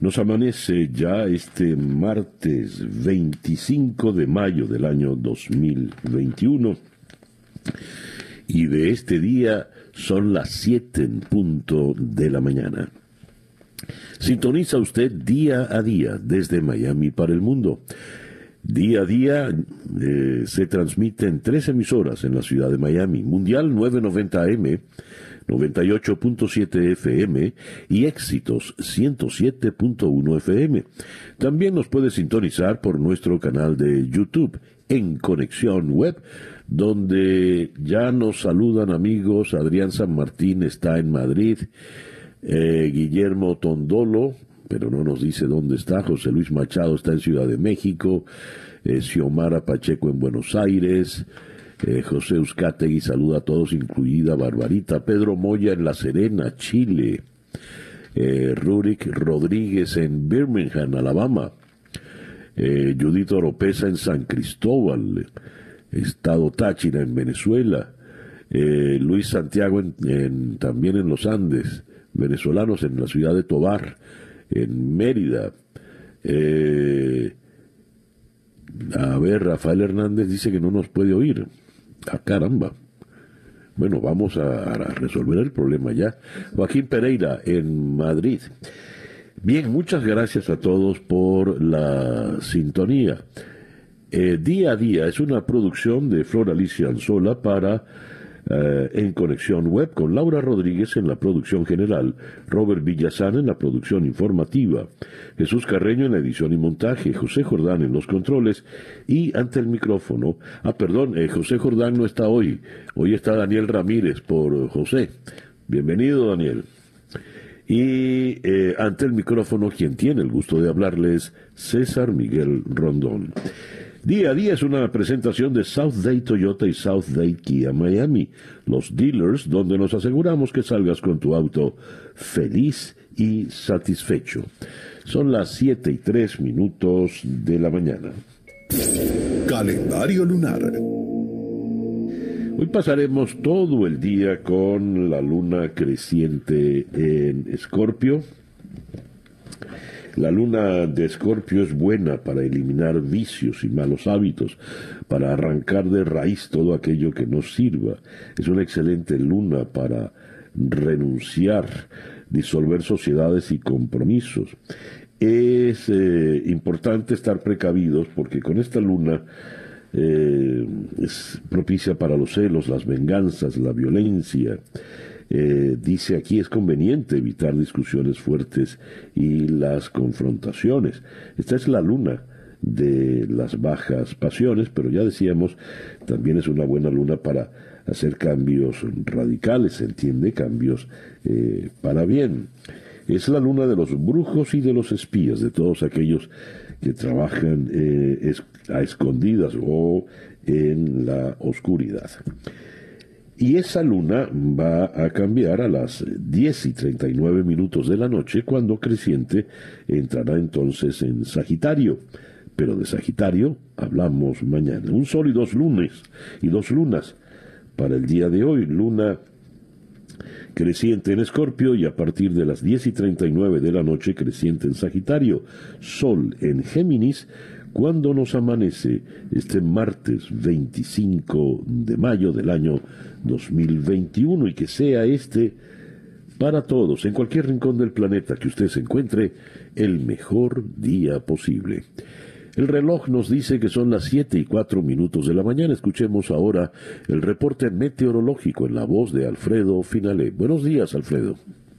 Nos amanece ya este martes 25 de mayo del año 2021 y de este día son las 7 en punto de la mañana. Sintoniza usted día a día desde Miami para el mundo. Día a día eh, se transmite en tres emisoras en la ciudad de Miami. Mundial 990 AM, 98.7 FM y Éxitos 107.1 FM. También nos puede sintonizar por nuestro canal de YouTube en Conexión Web, donde ya nos saludan amigos. Adrián San Martín está en Madrid. Eh, Guillermo Tondolo, pero no nos dice dónde está. José Luis Machado está en Ciudad de México. Eh, Xiomara Pacheco en Buenos Aires. Eh, José Euskategui saluda a todos, incluida Barbarita. Pedro Moya en La Serena, Chile. Eh, Rurik Rodríguez en Birmingham, Alabama. Eh, Judith Oropesa en San Cristóbal, Estado Táchira en Venezuela. Eh, Luis Santiago también en los Andes. Venezolanos en la ciudad de Tobar, en Mérida. a ver, Rafael Hernández dice que no nos puede oír. Ah, caramba. Bueno, vamos a, resolver el problema ya. Joaquín Pereira, en Madrid. Bien, muchas gracias a todos por la sintonía. Eh, día a día es una producción de Flor Alicia Anzola para eh, en Conexión Web con Laura Rodríguez en la producción general, Robert Villazán en la producción informativa, Jesús Carreño en la edición y montaje, José Jordán en los controles y ante el micrófono. Ah, perdón, eh, José Jordán no está hoy. Hoy está Daniel Ramírez por José. Bienvenido, Daniel. Y eh, ante el micrófono, quien tiene el gusto de hablarles, César Miguel Rondón. Día a día es una presentación de South Day Toyota y South Day Kia Miami, los dealers donde nos aseguramos que salgas con tu auto feliz y satisfecho. Son las 7 y 3 minutos de la mañana. Calendario lunar. Hoy pasaremos todo el día con la luna creciente en Escorpio la luna de Escorpio es buena para eliminar vicios y malos hábitos, para arrancar de raíz todo aquello que no sirva. Es una excelente luna para renunciar, disolver sociedades y compromisos. Es eh, importante estar precavidos porque con esta luna eh, es propicia para los celos, las venganzas, la violencia. Eh, dice aquí es conveniente evitar discusiones fuertes y las confrontaciones. Esta es la luna de las bajas pasiones, pero ya decíamos, también es una buena luna para hacer cambios radicales, se entiende, cambios eh, para bien. Es la luna de los brujos y de los espías, de todos aquellos que trabajan eh, a escondidas o en la oscuridad. Y esa luna va a cambiar a las 10 y 39 minutos de la noche cuando creciente entrará entonces en Sagitario. Pero de Sagitario hablamos mañana. Un sol y dos lunes y dos lunas para el día de hoy. Luna creciente en Escorpio y a partir de las 10 y 39 de la noche creciente en Sagitario. Sol en Géminis cuando nos amanece este martes 25 de mayo del año 2021 y que sea este para todos, en cualquier rincón del planeta que usted se encuentre, el mejor día posible. El reloj nos dice que son las 7 y 4 minutos de la mañana. Escuchemos ahora el reporte meteorológico en la voz de Alfredo Finale. Buenos días, Alfredo.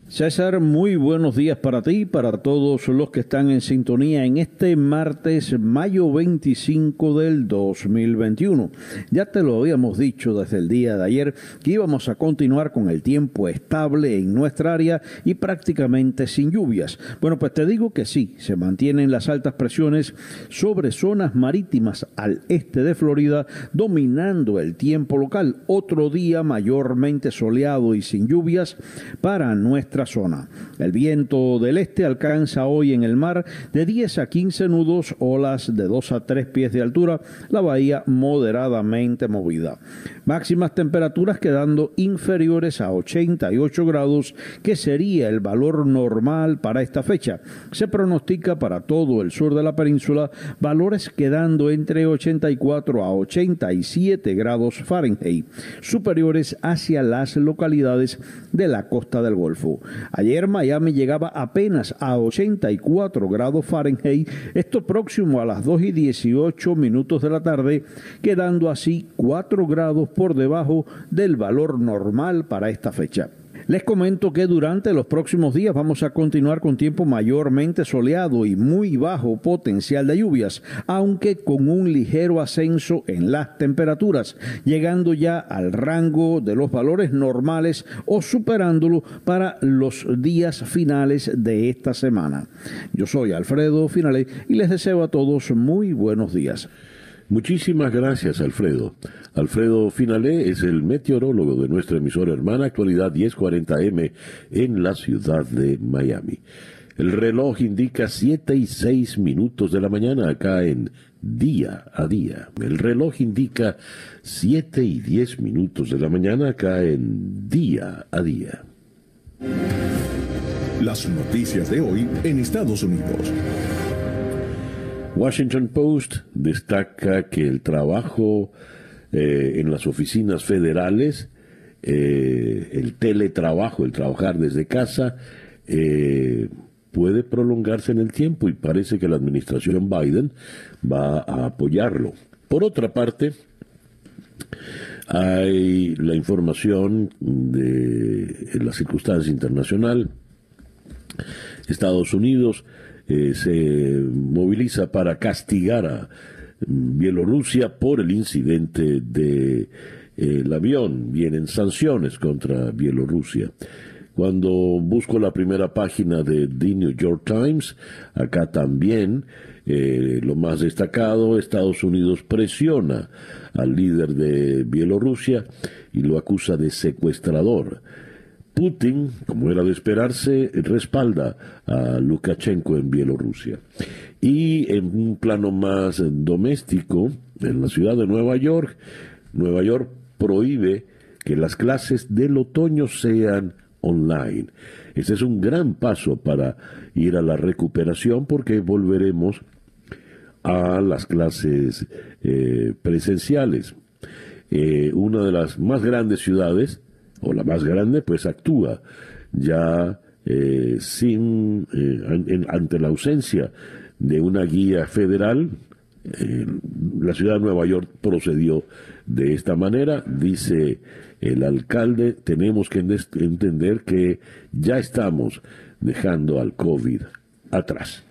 César, muy buenos días para ti para todos los que están en sintonía en este martes, mayo 25 del 2021. Ya te lo habíamos dicho desde el día de ayer que íbamos a continuar con el tiempo estable en nuestra área y prácticamente sin lluvias. Bueno, pues te digo que sí, se mantienen las altas presiones sobre zonas marítimas al este de Florida, dominando el tiempo local. Otro día mayormente soleado y sin lluvias para nuestra zona. El viento del este alcanza hoy en el mar de 10 a 15 nudos, olas de 2 a 3 pies de altura, la bahía moderadamente movida. Máximas temperaturas quedando inferiores a 88 grados, que sería el valor normal para esta fecha. Se pronostica para todo el sur de la península valores quedando entre 84 a 87 grados Fahrenheit, superiores hacia las localidades de la costa del Golfo. Ayer Miami llegaba apenas a 84 grados Fahrenheit, esto próximo a las 2 y 18 minutos de la tarde, quedando así 4 grados por debajo del valor normal para esta fecha. Les comento que durante los próximos días vamos a continuar con tiempo mayormente soleado y muy bajo potencial de lluvias, aunque con un ligero ascenso en las temperaturas, llegando ya al rango de los valores normales o superándolo para los días finales de esta semana. Yo soy Alfredo Finale y les deseo a todos muy buenos días. Muchísimas gracias, Alfredo. Alfredo Finalé es el meteorólogo de nuestra emisora hermana Actualidad 1040M en la ciudad de Miami. El reloj indica 7 y 6 minutos de la mañana acá en día a día. El reloj indica 7 y 10 minutos de la mañana acá en día a día. Las noticias de hoy en Estados Unidos. Washington Post destaca que el trabajo eh, en las oficinas federales, eh, el teletrabajo, el trabajar desde casa, eh, puede prolongarse en el tiempo y parece que la administración Biden va a apoyarlo. Por otra parte, hay la información de la circunstancia internacional. Estados Unidos eh, se moviliza para castigar a Bielorrusia por el incidente del de, el avión. Vienen sanciones contra Bielorrusia. Cuando busco la primera página de The New York Times, acá también eh, lo más destacado, Estados Unidos presiona al líder de Bielorrusia y lo acusa de secuestrador. Putin, como era de esperarse, respalda a Lukashenko en Bielorrusia. Y en un plano más doméstico, en la ciudad de Nueva York, Nueva York prohíbe que las clases del otoño sean online. Este es un gran paso para ir a la recuperación porque volveremos a las clases eh, presenciales. Eh, una de las más grandes ciudades o la más grande, pues actúa ya eh, sin, eh, ante la ausencia de una guía federal. Eh, la ciudad de Nueva York procedió de esta manera, dice el alcalde, tenemos que entender que ya estamos dejando al COVID atrás.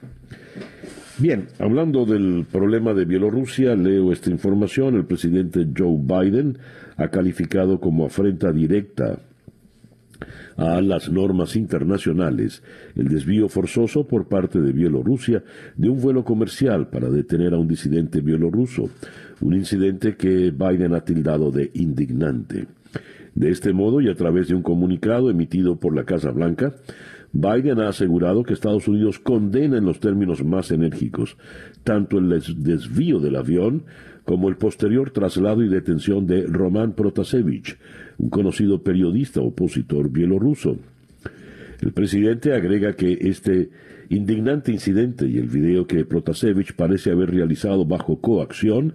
Bien, hablando del problema de Bielorrusia, leo esta información. El presidente Joe Biden ha calificado como afrenta directa a las normas internacionales el desvío forzoso por parte de Bielorrusia de un vuelo comercial para detener a un disidente bielorruso, un incidente que Biden ha tildado de indignante. De este modo y a través de un comunicado emitido por la Casa Blanca, Biden ha asegurado que Estados Unidos condena en los términos más enérgicos tanto el desvío del avión como el posterior traslado y detención de Roman Protasevich, un conocido periodista opositor bielorruso. El presidente agrega que este indignante incidente y el video que Protasevich parece haber realizado bajo coacción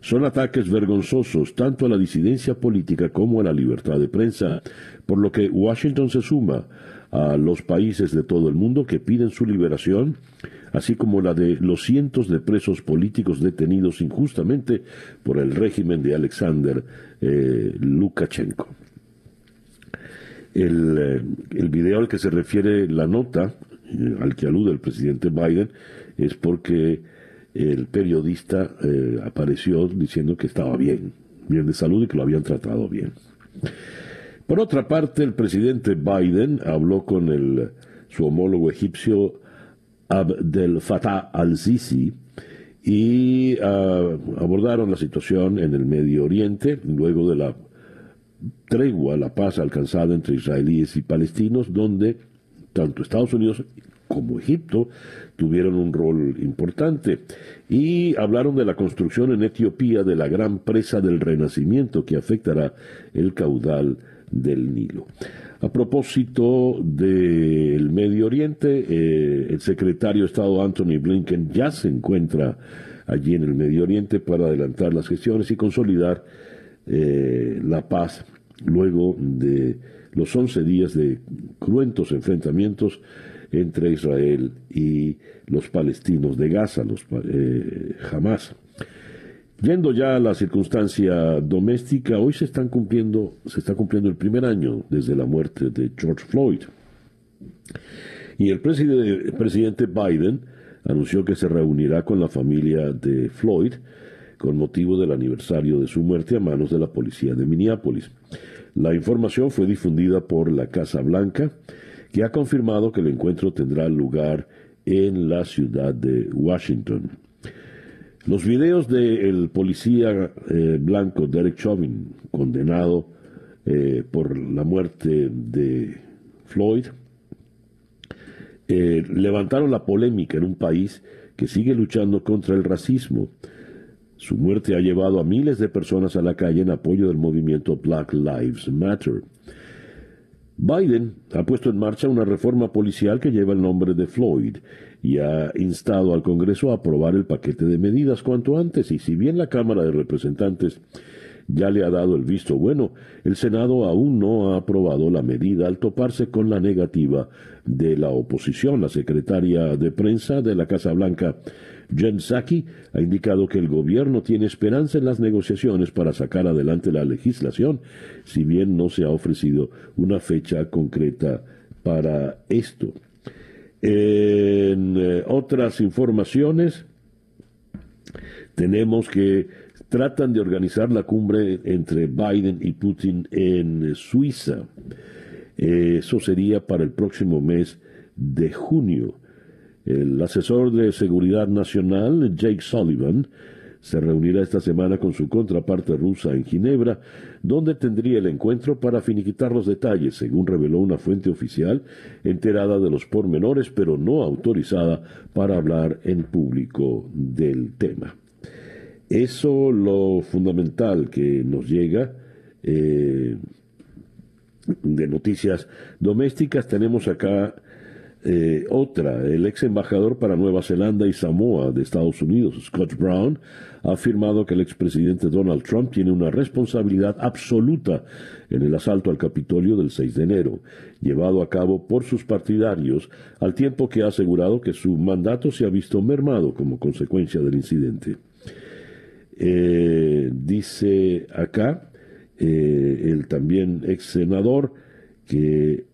son ataques vergonzosos tanto a la disidencia política como a la libertad de prensa, por lo que Washington se suma a los países de todo el mundo que piden su liberación así como la de los cientos de presos políticos detenidos injustamente por el régimen de Alexander eh, Lukashenko. El, eh, el video al que se refiere la nota, eh, al que alude el presidente Biden, es porque el periodista apareció diciendo que estaba bien, bien de salud y que lo habían tratado bien. Por otra parte, el presidente Biden habló con el, su homólogo egipcio Abdel Fattah al-Sisi y ah, abordaron la situación en el Medio Oriente luego de la tregua, la paz alcanzada entre israelíes y palestinos, donde tanto Estados Unidos como Egipto tuvieron un rol importante. Y hablaron de la construcción en Etiopía de la gran presa del Renacimiento que afectará el caudal del Nilo. A propósito del Medio Oriente, eh, el secretario de Estado Anthony Blinken ya se encuentra allí en el Medio Oriente para adelantar las gestiones y consolidar eh, la paz luego de los 11 días de cruentos enfrentamientos entre Israel y los palestinos de Gaza, los eh. Yendo ya a la circunstancia doméstica, hoy se están cumpliendo, se está cumpliendo el primer año desde la muerte de George Floyd. Y el el presidente Biden anunció que se reunirá con la familia de Floyd con motivo del aniversario de su muerte a manos de la policía de Minneapolis. La información fue difundida por la Casa Blanca, que ha confirmado que el encuentro tendrá lugar en la ciudad de Washington. Los videos del policía eh, blanco Derek Chauvin, condenado eh, por la muerte de Floyd, eh, levantaron la polémica en un país que sigue luchando contra el racismo. Su muerte ha llevado a miles de personas a la calle en apoyo del movimiento Black Lives Matter. Biden ha puesto en marcha una reforma policial que lleva el nombre de Floyd y ha instado al Congreso a aprobar el paquete de medidas cuanto antes. Y si bien la Cámara de Representantes ya le ha dado el visto bueno, el Senado aún no ha aprobado la medida al toparse con la negativa de la oposición. La secretaria de prensa de la Casa Blanca, Jen Psaki, ha indicado que el gobierno tiene esperanza en las negociaciones para sacar adelante la legislación, si bien no se ha ofrecido una fecha concreta para esto. En eh, otras informaciones, tenemos que tratan de organizar la cumbre entre Biden y Putin en Suiza. Eso sería para el próximo mes de junio. El asesor de Seguridad Nacional, Jake Sullivan, se reunirá esta semana con su contraparte rusa en Ginebra, donde tendría el encuentro para finiquitar los detalles, según reveló una fuente oficial enterada de los pormenores, pero no autorizada para hablar en público del tema. Eso lo fundamental que nos llega eh, de noticias domésticas. Tenemos acá eh, otra. El ex embajador para Nueva Zelanda y Samoa de Estados Unidos, Scott Brown, ha afirmado que el expresidente Donald Trump tiene una responsabilidad absoluta en el asalto al Capitolio del 6 de enero, llevado a cabo por sus partidarios, al tiempo que ha asegurado que su mandato se ha visto mermado como consecuencia del incidente. Eh, dice acá eh, el también ex senador que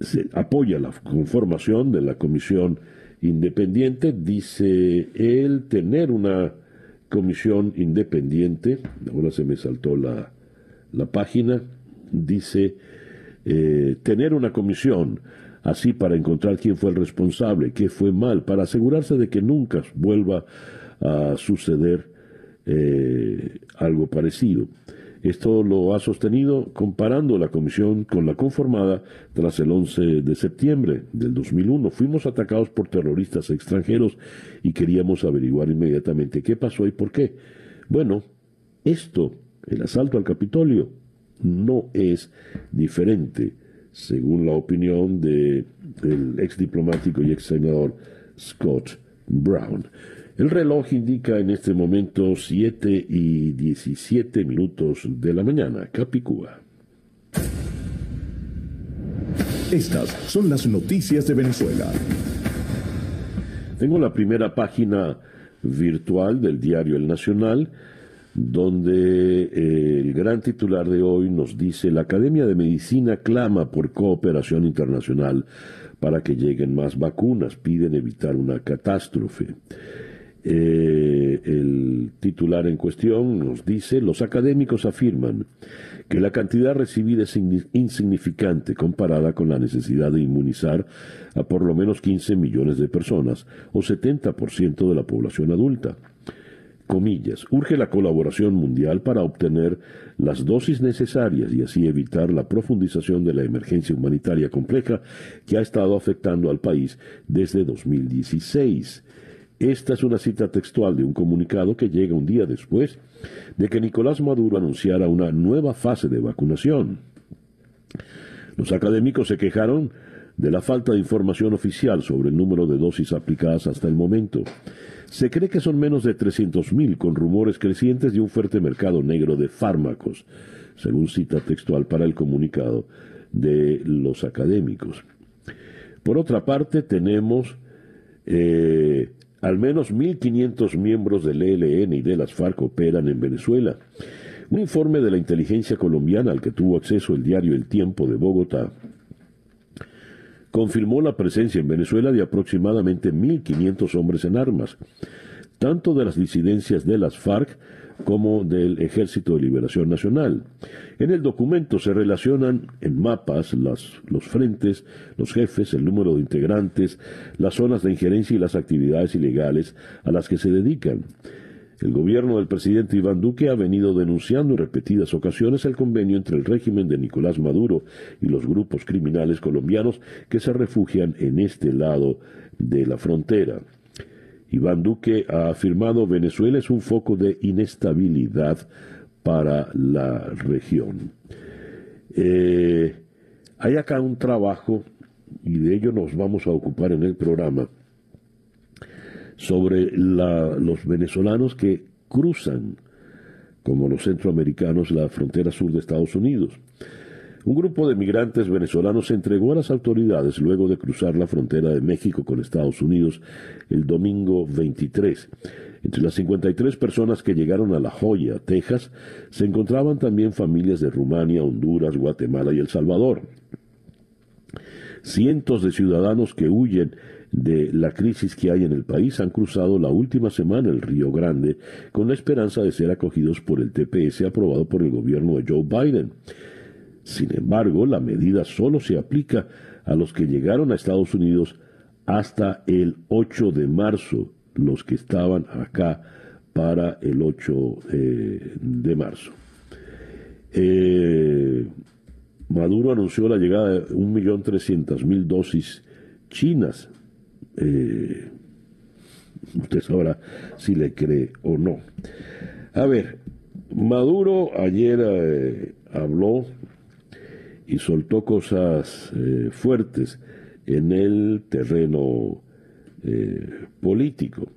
se apoya la conformación de la comisión independiente, dice él tener una comisión independiente, ahora se me saltó la, la página, dice eh, tener una comisión así para encontrar quién fue el responsable, qué fue mal, para asegurarse de que nunca vuelva a suceder eh, algo parecido. Esto lo ha sostenido comparando la comisión con la conformada tras el 11 de septiembre del 2001. Fuimos atacados por terroristas extranjeros y queríamos averiguar inmediatamente qué pasó y por qué. Bueno, esto, el asalto al Capitolio, no es diferente, según la opinión del ex diplomático y ex senador Scott Brown. El reloj indica en este momento 7 y 17 minutos de la mañana. Capicúa. Estas son las noticias de Venezuela. Tengo la primera página virtual del diario El Nacional, donde eh, el gran titular de hoy nos dice, la Academia de Medicina clama por cooperación internacional para que lleguen más vacunas, piden evitar una catástrofe. Eh, el titular en cuestión nos dice, los académicos afirman que la cantidad recibida es insignificante comparada con la necesidad de inmunizar a por lo menos 15 millones de personas o 70% de la población adulta. Comillas, urge la colaboración mundial para obtener las dosis necesarias y así evitar la profundización de la emergencia humanitaria compleja que ha estado afectando al país desde 2016. Esta es una cita textual de un comunicado que llega un día después de que Nicolás Maduro anunciara una nueva fase de vacunación. Los académicos se quejaron de la falta de información oficial sobre el número de dosis aplicadas hasta el momento. Se cree que son menos de 300.000, con rumores crecientes de un fuerte mercado negro de fármacos, según cita textual para el comunicado de los académicos. Por otra parte, tenemos eh, al menos 1.500 miembros del ELN y de las FARC operan en Venezuela. Un informe de la inteligencia colombiana al que tuvo acceso el diario El Tiempo de Bogotá confirmó la presencia en Venezuela de aproximadamente 1.500 hombres en armas, tanto de las disidencias de las FARC como del Ejército de Liberación Nacional. En el documento se relacionan en mapas los frentes, los jefes, el número de integrantes, las zonas de injerencia y las actividades ilegales a las que se dedican. El gobierno del presidente Iván Duque ha venido denunciando en repetidas ocasiones el convenio entre el régimen de Nicolás Maduro y los grupos criminales colombianos que se refugian en este lado de la frontera. Iván Duque ha afirmado Venezuela es un foco de inestabilidad para la región. Eh, hay acá un trabajo, y de ello nos vamos a ocupar en el programa, sobre los venezolanos que cruzan, como los centroamericanos, la frontera sur de Estados Unidos. Un grupo de migrantes venezolanos se entregó a las autoridades luego de cruzar la frontera de México con Estados Unidos el domingo 23. Entre las 53 personas que llegaron a La Joya, Texas, se encontraban también familias de Rumania, Honduras, Guatemala y El Salvador. Cientos de ciudadanos que huyen de la crisis que hay en el país han cruzado la última semana el Río Grande con la esperanza de ser acogidos por el TPS aprobado por el gobierno de Joe Biden. Sin embargo, la medida solo se aplica a los que llegaron a Estados Unidos hasta el 8 de marzo, los que estaban acá para el 8 eh, de marzo. Eh, Maduro anunció la llegada de 1.300.000 dosis chinas. Eh, usted sabrá si le cree o no. A ver, Maduro ayer habló y soltó cosas eh, fuertes en el terreno eh, político.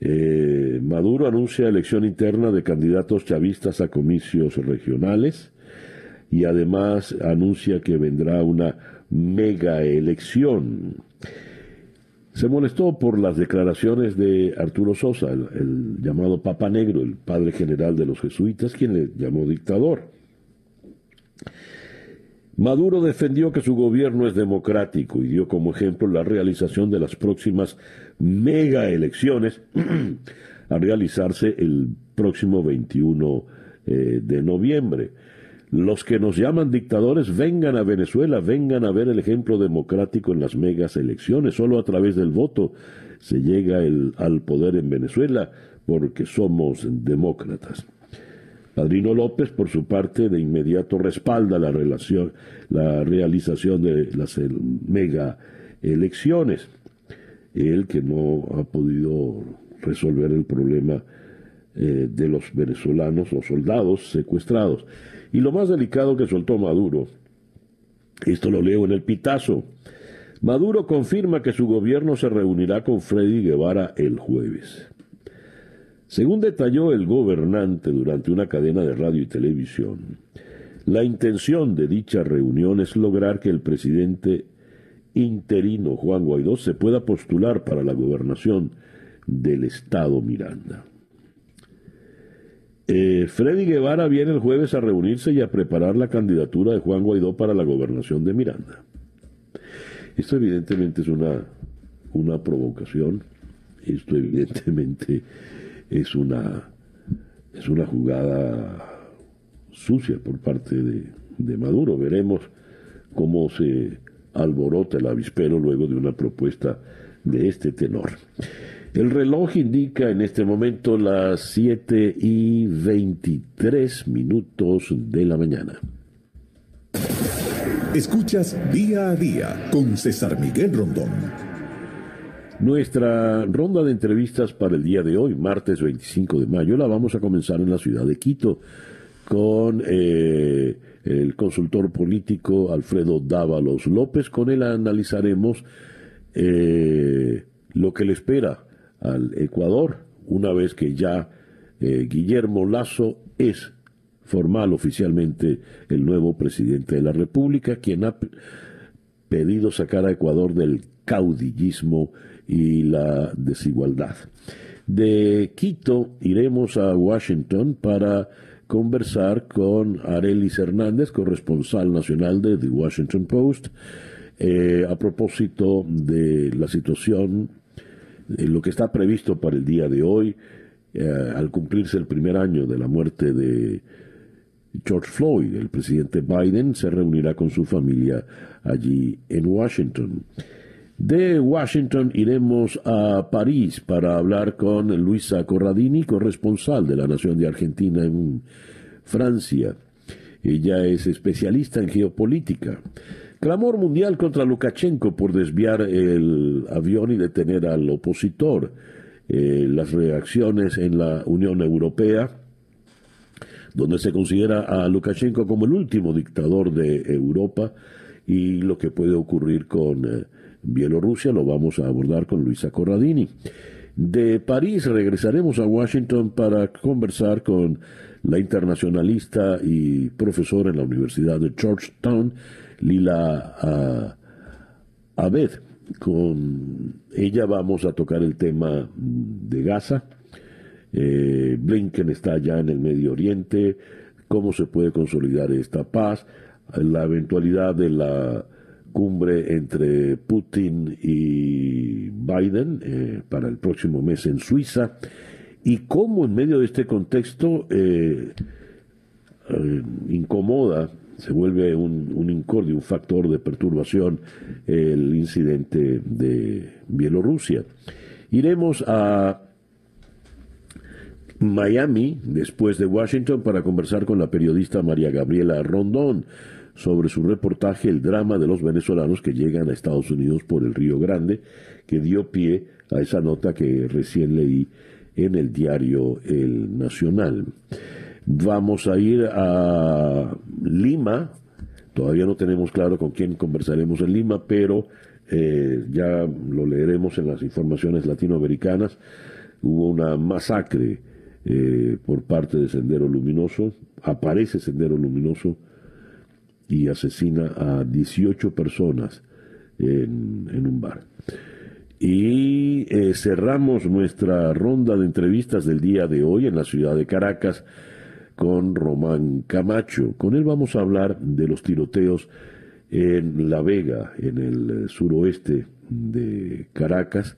Eh, Maduro anuncia elección interna de candidatos chavistas a comicios regionales y además anuncia que vendrá una mega elección. Se molestó por las declaraciones de Arturo Sosa, el llamado Papa Negro, el padre general de los jesuitas, quien le llamó dictador. Maduro defendió que su gobierno es democrático y dio como ejemplo la realización de las próximas mega elecciones a realizarse el próximo 21 eh, de noviembre. Los que nos llaman dictadores vengan a Venezuela, vengan a ver el ejemplo democrático en las megas elecciones. Solo a través del voto se llega al poder en Venezuela porque somos demócratas. Padrino López, por su parte, de inmediato respalda la, relación, la realización de las mega elecciones. Él que no ha podido resolver el problema eh, de los venezolanos, los soldados secuestrados. Y lo más delicado que soltó Maduro, esto lo leo en el pitazo, Maduro confirma que su gobierno se reunirá con Freddy Guevara el jueves. Según detalló el gobernante durante una cadena de radio y televisión, la intención de dicha reunión es lograr que el presidente interino Juan Guaidó se pueda postular para la gobernación del estado Miranda. Eh, Freddy Guevara viene el jueves a reunirse y a preparar la candidatura de Juan Guaidó para la gobernación de Miranda. Esto evidentemente es una, una provocación, esto evidentemente es una, es una jugada sucia por parte de, de Maduro. Veremos cómo se alborota el avispero luego de una propuesta de este tenor. El reloj indica en este momento las 7 y 23 minutos de la mañana. Escuchas día a día con César Miguel Rondón. Nuestra ronda de entrevistas para el día de hoy, martes 25 de mayo, la vamos a comenzar en la ciudad de Quito con eh, el consultor político Alfredo Dávalos López. Con él analizaremos eh, lo que le espera al Ecuador una vez que ya eh, Guillermo Lazo es formal oficialmente el nuevo presidente de la República, quien ha pedido sacar a Ecuador del caudillismo y la desigualdad. De Quito iremos a Washington para conversar con Arelis Hernández, corresponsal nacional de The Washington Post, eh, a propósito de la situación lo que está previsto para el día de hoy, eh, al cumplirse el primer año de la muerte de George Floyd, el presidente Biden se reunirá con su familia allí en Washington. De Washington iremos a París para hablar con Luisa Corradini, corresponsal de la Nación de Argentina en Francia. Ella es especialista en geopolítica. Clamor mundial contra Lukashenko por desviar el avión y detener al opositor. Eh, las reacciones en la Unión Europea, donde se considera a Lukashenko como el último dictador de Europa y lo que puede ocurrir con eh, Bielorrusia, lo vamos a abordar con Luisa Corradini. De París regresaremos a Washington para conversar con la internacionalista y profesora en la Universidad de Georgetown, Lila Abed. Con ella vamos a tocar el tema de Gaza. Eh, Blinken está ya en el Medio Oriente, cómo se puede consolidar esta paz, la eventualidad de la cumbre entre Putin y Biden eh, para el próximo mes en Suiza y cómo en medio de este contexto eh, incomoda se vuelve un incordio, un factor de perturbación el incidente de Bielorrusia. Iremos a Miami, después de Washington, para conversar con la periodista María Gabriela Rondón sobre su reportaje El drama de los venezolanos que llegan a Estados Unidos por el Río Grande, que dio pie a esa nota que recién leí en el diario El Nacional. Vamos a ir a Lima. Todavía no tenemos claro con quién conversaremos en Lima, pero eh, ya lo leeremos en las informaciones latinoamericanas. Hubo una masacre eh, por parte de Sendero Luminoso. Aparece Sendero Luminoso y asesina a 18 personas en, un bar. Y eh, cerramos nuestra ronda de entrevistas del día de hoy en la ciudad de Caracas con Román Camacho. Con él vamos a hablar de los tiroteos en La Vega, en el eh, suroeste de Caracas,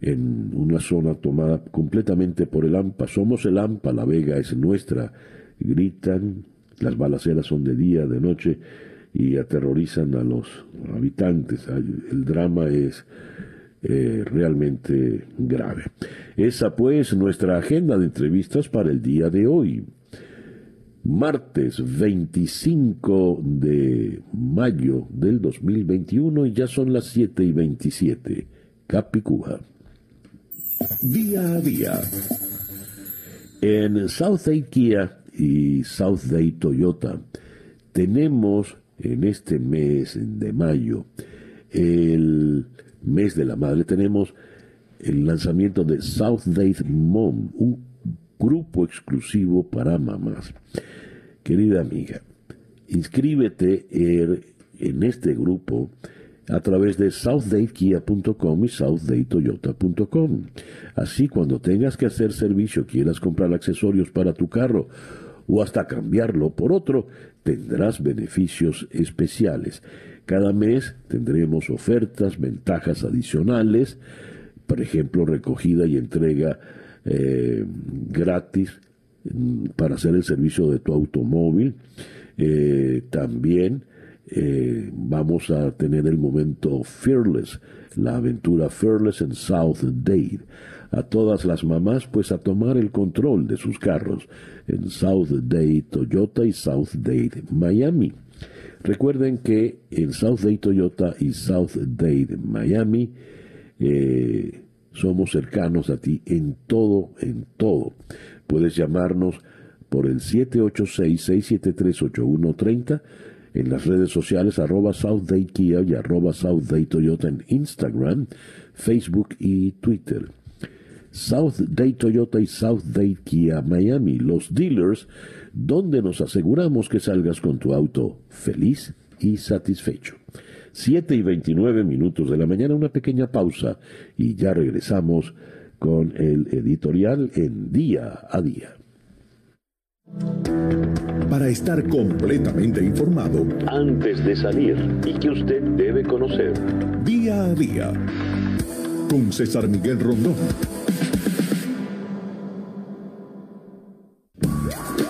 en una zona tomada completamente por el AMPA. Somos el AMPA, La Vega es nuestra. Gritan, las balaceras son de día, de noche y aterrorizan a los habitantes. El drama es eh, realmente grave. Esa pues nuestra agenda de entrevistas para el día de hoy martes 25 de mayo del 2021 y ya son las 7 y 27. Capicúa. Día a día. En South Kia y South Day Toyota tenemos en este mes de mayo, el mes de la madre, tenemos el lanzamiento de South Day Mom, un grupo exclusivo para mamás. Querida amiga, inscríbete en este grupo a través de southdatekia.com y southdaytoyota.com. Así cuando tengas que hacer servicio, quieras comprar accesorios para tu carro o hasta cambiarlo por otro, tendrás beneficios especiales. Cada mes tendremos ofertas, ventajas adicionales, por ejemplo, recogida y entrega eh, gratis mm, para hacer el servicio de tu automóvil. Eh, también eh, vamos a tener el momento Fearless, la aventura Fearless en South Dade. A todas las mamás, pues a tomar el control de sus carros en South Dade Toyota y South Dade Miami. Recuerden que en South Dade Toyota y South Dade Miami eh, somos cercanos a ti en todo, en todo. Puedes llamarnos por el 786-673-8130 en las redes sociales arroba South Kia y arroba South Toyota en Instagram, Facebook y Twitter. South Day Toyota y South Day Kia Miami, los dealers donde nos aseguramos que salgas con tu auto feliz y satisfecho. 7 y 29 minutos de la mañana, una pequeña pausa y ya regresamos con el editorial en día a día. Para estar completamente informado antes de salir y que usted debe conocer día a día con César Miguel Rondón.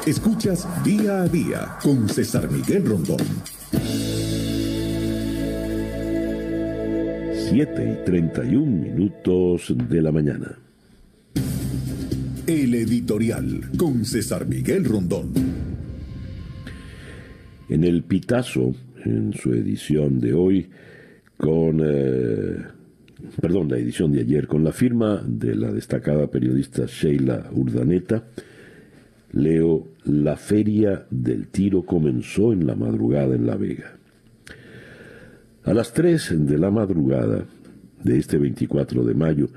Escuchas día a día con César Miguel Rondón. 7 y 31 minutos de la mañana. El editorial con César Miguel Rondón. En el Pitazo, en su edición de hoy, con, eh, perdón, la edición de ayer, con la firma de la destacada periodista Sheila Urdaneta, leo La feria del tiro comenzó en la madrugada en La Vega. A las 3 de la madrugada de este 24 de mayo,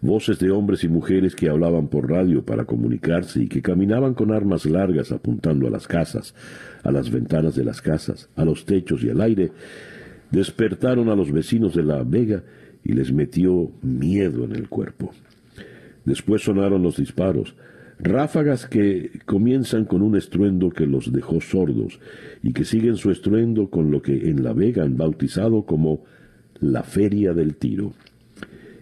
voces de hombres y mujeres que hablaban por radio para comunicarse y que caminaban con armas largas apuntando a las casas, a las ventanas de las casas, a los techos y al aire, despertaron a los vecinos de la Vega y les metió miedo en el cuerpo. Después sonaron los disparos, ráfagas que comienzan con un estruendo que los dejó sordos y que siguen su estruendo con lo que en La Vega han bautizado como la feria del tiro.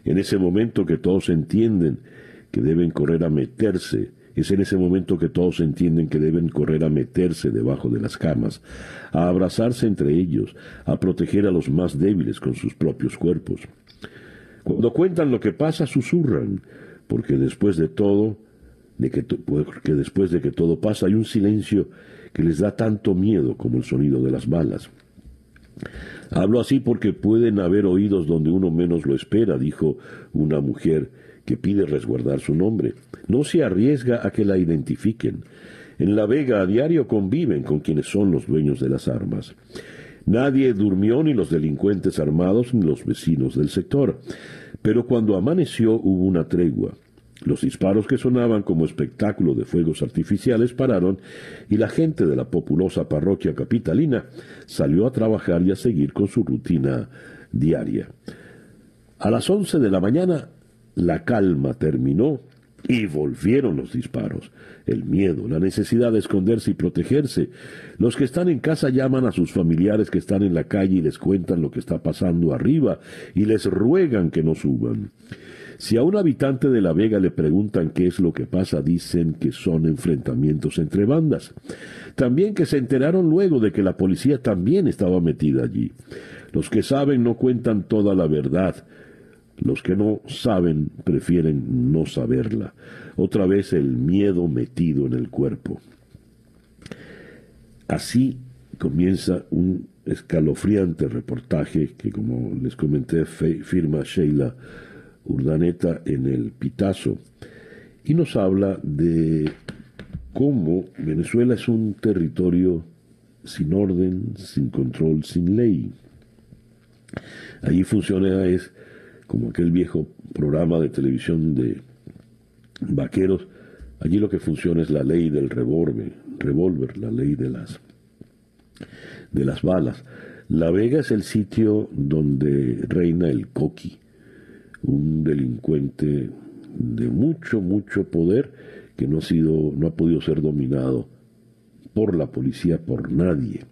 En ese momento que todos entienden que deben correr a meterse, es en ese momento que todos entienden que deben correr a meterse debajo de las camas, a abrazarse entre ellos, a proteger a los más débiles con sus propios cuerpos. Cuando cuentan lo que pasa, susurran, porque después de todo, de que, porque después de que todo pasa hay un silencio que les da tanto miedo como el sonido de las balas. Hablo así porque pueden haber oídos donde uno menos lo espera, dijo una mujer que pide resguardar su nombre. No se arriesga a que la identifiquen. En La Vega a diario conviven con quienes son los dueños de las armas. Nadie durmió, ni los delincuentes armados, ni los vecinos del sector. Pero cuando amaneció hubo una tregua. Los disparos que sonaban como espectáculo de fuegos artificiales pararon y la gente de la populosa parroquia capitalina salió a trabajar y a seguir con su rutina diaria. A las once de la mañana la calma terminó y volvieron los disparos, el miedo, la necesidad de esconderse y protegerse. Los que están en casa llaman a sus familiares que están en la calle y les cuentan lo que está pasando arriba y les ruegan que no suban. Si a un habitante de La Vega le preguntan qué es lo que pasa, dicen que son enfrentamientos entre bandas. También que se enteraron luego de que la policía también estaba metida allí. Los que saben no cuentan toda la verdad. Los que no saben prefieren no saberla. Otra vez el miedo metido en el cuerpo. Así comienza un escalofriante reportaje que, como les comenté, firma Sheila Urdaneta en el Pitazo y nos habla de cómo Venezuela es un territorio sin orden, sin control, sin ley. Allí funciona es como aquel viejo programa de televisión de vaqueros. Allí lo que funciona es la ley del revólver, la ley de las de las balas. La Vega es el sitio donde reina el coqui, un delincuente de mucho, mucho poder que no ha, sido, no ha podido ser dominado por la policía, por nadie.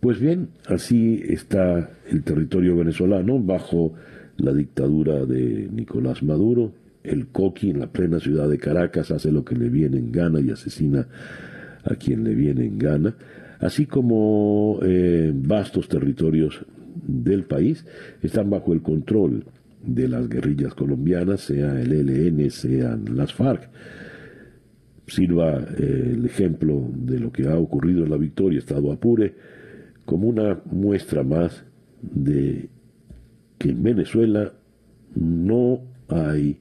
Pues bien, así está el territorio venezolano bajo la dictadura de Nicolás Maduro. El coqui en la plena ciudad de Caracas hace lo que le viene en gana y asesina a quien le viene en gana, así como eh, vastos territorios del país están bajo el control de las guerrillas colombianas, sea el ELN, sean las FARC. Sirva eh, el ejemplo de lo que ha ocurrido en la victoria, Estado Apure, como una muestra más de que en Venezuela no hay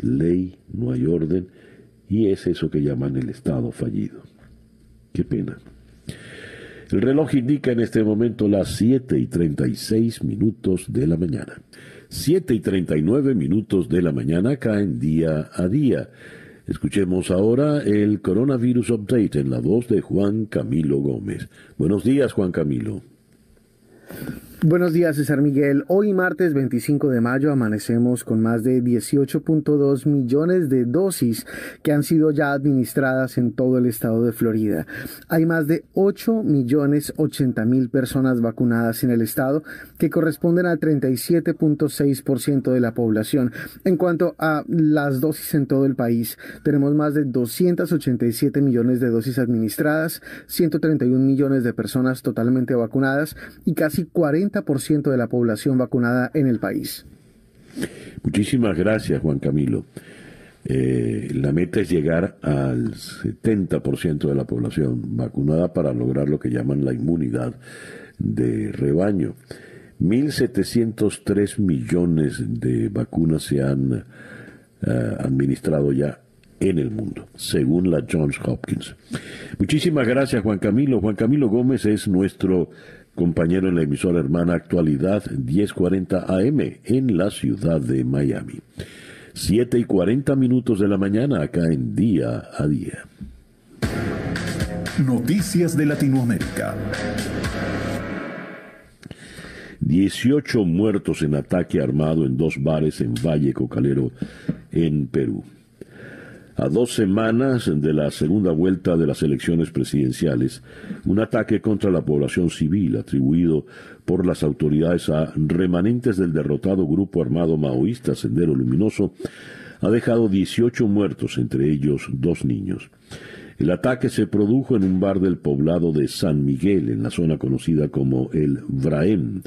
ley, no hay orden, y es eso que llaman el Estado fallido. Qué pena. El reloj indica en este momento las 7 y 36 minutos de la mañana. 7 y 39 minutos de la mañana caen día a día. Escuchemos ahora el Coronavirus Update en la voz de Juan Camilo Gómez. Buenos días, Juan Camilo. Buenos días, César Miguel. Hoy martes 25 de mayo amanecemos con más de 18.2 millones de dosis que han sido ya administradas en todo el estado de Florida. Hay más de 8 millones 80 mil personas vacunadas en el estado que corresponden al 37.6% de la población. En cuanto a las dosis en todo el país, tenemos más de 287 millones de dosis administradas, 131 millones de personas totalmente vacunadas y casi 40 ciento de la población vacunada en el país. Muchísimas gracias, Juan Camilo. Eh, la meta es llegar al 70% de la población vacunada para lograr lo que llaman la inmunidad de rebaño. 1.703 millones de vacunas se han eh, administrado ya en el mundo, según la Johns Hopkins. Muchísimas gracias, Juan Camilo. Juan Camilo Gómez es nuestro compañero en la emisora hermana Actualidad 1040 AM en la ciudad de Miami. 7 y 40 minutos de la mañana acá en Día a Día. Noticias de Latinoamérica. 18 muertos en ataque armado en dos bares en Valle Cocalero, en Perú a dos semanas de la segunda vuelta de las elecciones presidenciales, un ataque contra la población civil atribuido por las autoridades a remanentes del derrotado grupo armado maoísta Sendero Luminoso ha dejado 18 muertos, entre ellos dos niños. El ataque se produjo en un bar del poblado de San Miguel, en la zona conocida como el Vraem,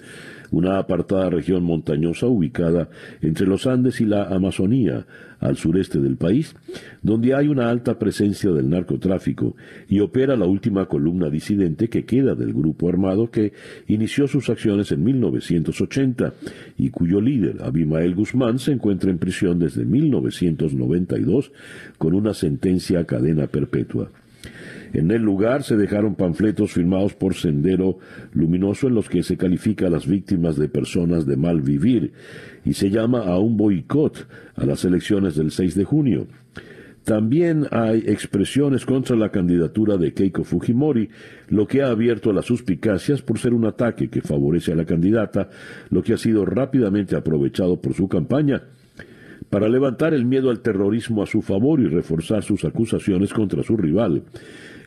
una apartada región montañosa ubicada entre los Andes y la Amazonía, al sureste del país, donde hay una alta presencia del narcotráfico y opera la última columna disidente que queda del grupo armado que inició sus acciones en 1980 y cuyo líder, Abimael Guzmán, se encuentra en prisión desde 1992 con una sentencia a cadena perpetua. En el lugar se dejaron panfletos firmados por Sendero Luminoso en los que se califica a las víctimas de personas de mal vivir y se llama a un boicot a las elecciones del 6 de junio. También hay expresiones contra la candidatura de Keiko Fujimori, lo que ha abierto las suspicacias por ser un ataque que favorece a la candidata, lo que ha sido rápidamente aprovechado por su campaña para levantar el miedo al terrorismo a su favor y reforzar sus acusaciones contra su rival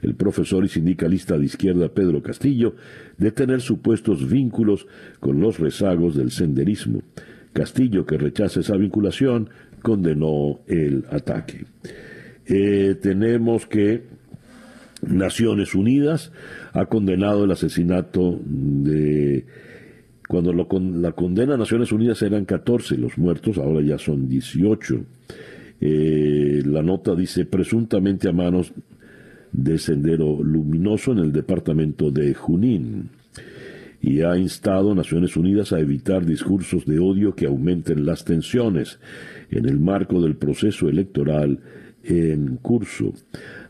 el profesor y sindicalista de izquierda Pedro Castillo de tener supuestos vínculos con los rezagos del senderismo. Castillo, que rechaza esa vinculación, condenó el ataque. Eh, tenemos que Naciones Unidas ha condenado el asesinato de... Cuando la condena Naciones Unidas eran 14 los muertos, ahora ya son 18. Eh, la nota dice presuntamente a manos de Sendero Luminoso en el departamento de Junín y ha instado a Naciones Unidas a evitar discursos de odio que aumenten las tensiones en el marco del proceso electoral en curso.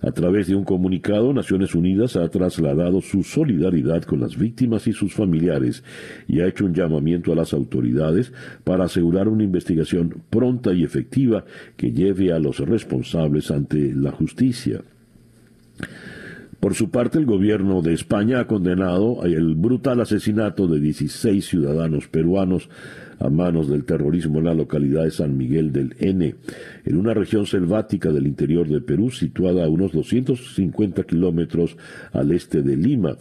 A través de un comunicado, Naciones Unidas ha trasladado su solidaridad con las víctimas y sus familiares y ha hecho un llamamiento a las autoridades para asegurar una investigación pronta y efectiva que lleve a los responsables ante la justicia. Por su parte, el gobierno de España ha condenado el brutal asesinato de 16 ciudadanos peruanos a manos del terrorismo en la localidad de San Miguel del N, en una región selvática del interior de Perú, situada a unos 250 kilómetros al este de Lima,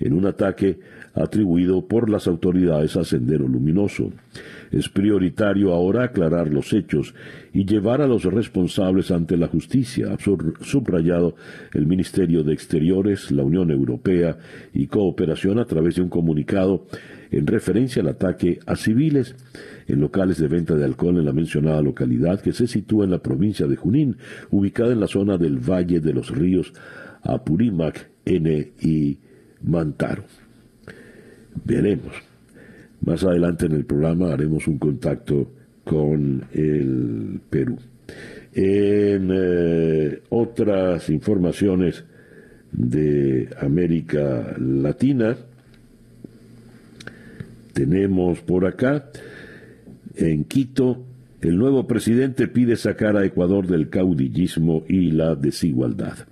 en un ataque atribuido por las autoridades a Sendero Luminoso. Es prioritario ahora aclarar los hechos y llevar a los responsables ante la justicia, ha subrayado el Ministerio de Exteriores, la Unión Europea y Cooperación a través de un comunicado en referencia al ataque a civiles en locales de venta de alcohol en la mencionada localidad que se sitúa en la provincia de Junín, ubicada en la zona del Valle de los Ríos Apurímac, N y Mantaro. Veremos. Más adelante en el programa haremos un contacto con el Perú. En eh, otras informaciones de América Latina, tenemos por acá, en Quito, el nuevo presidente pide sacar a Ecuador del caudillismo y la desigualdad.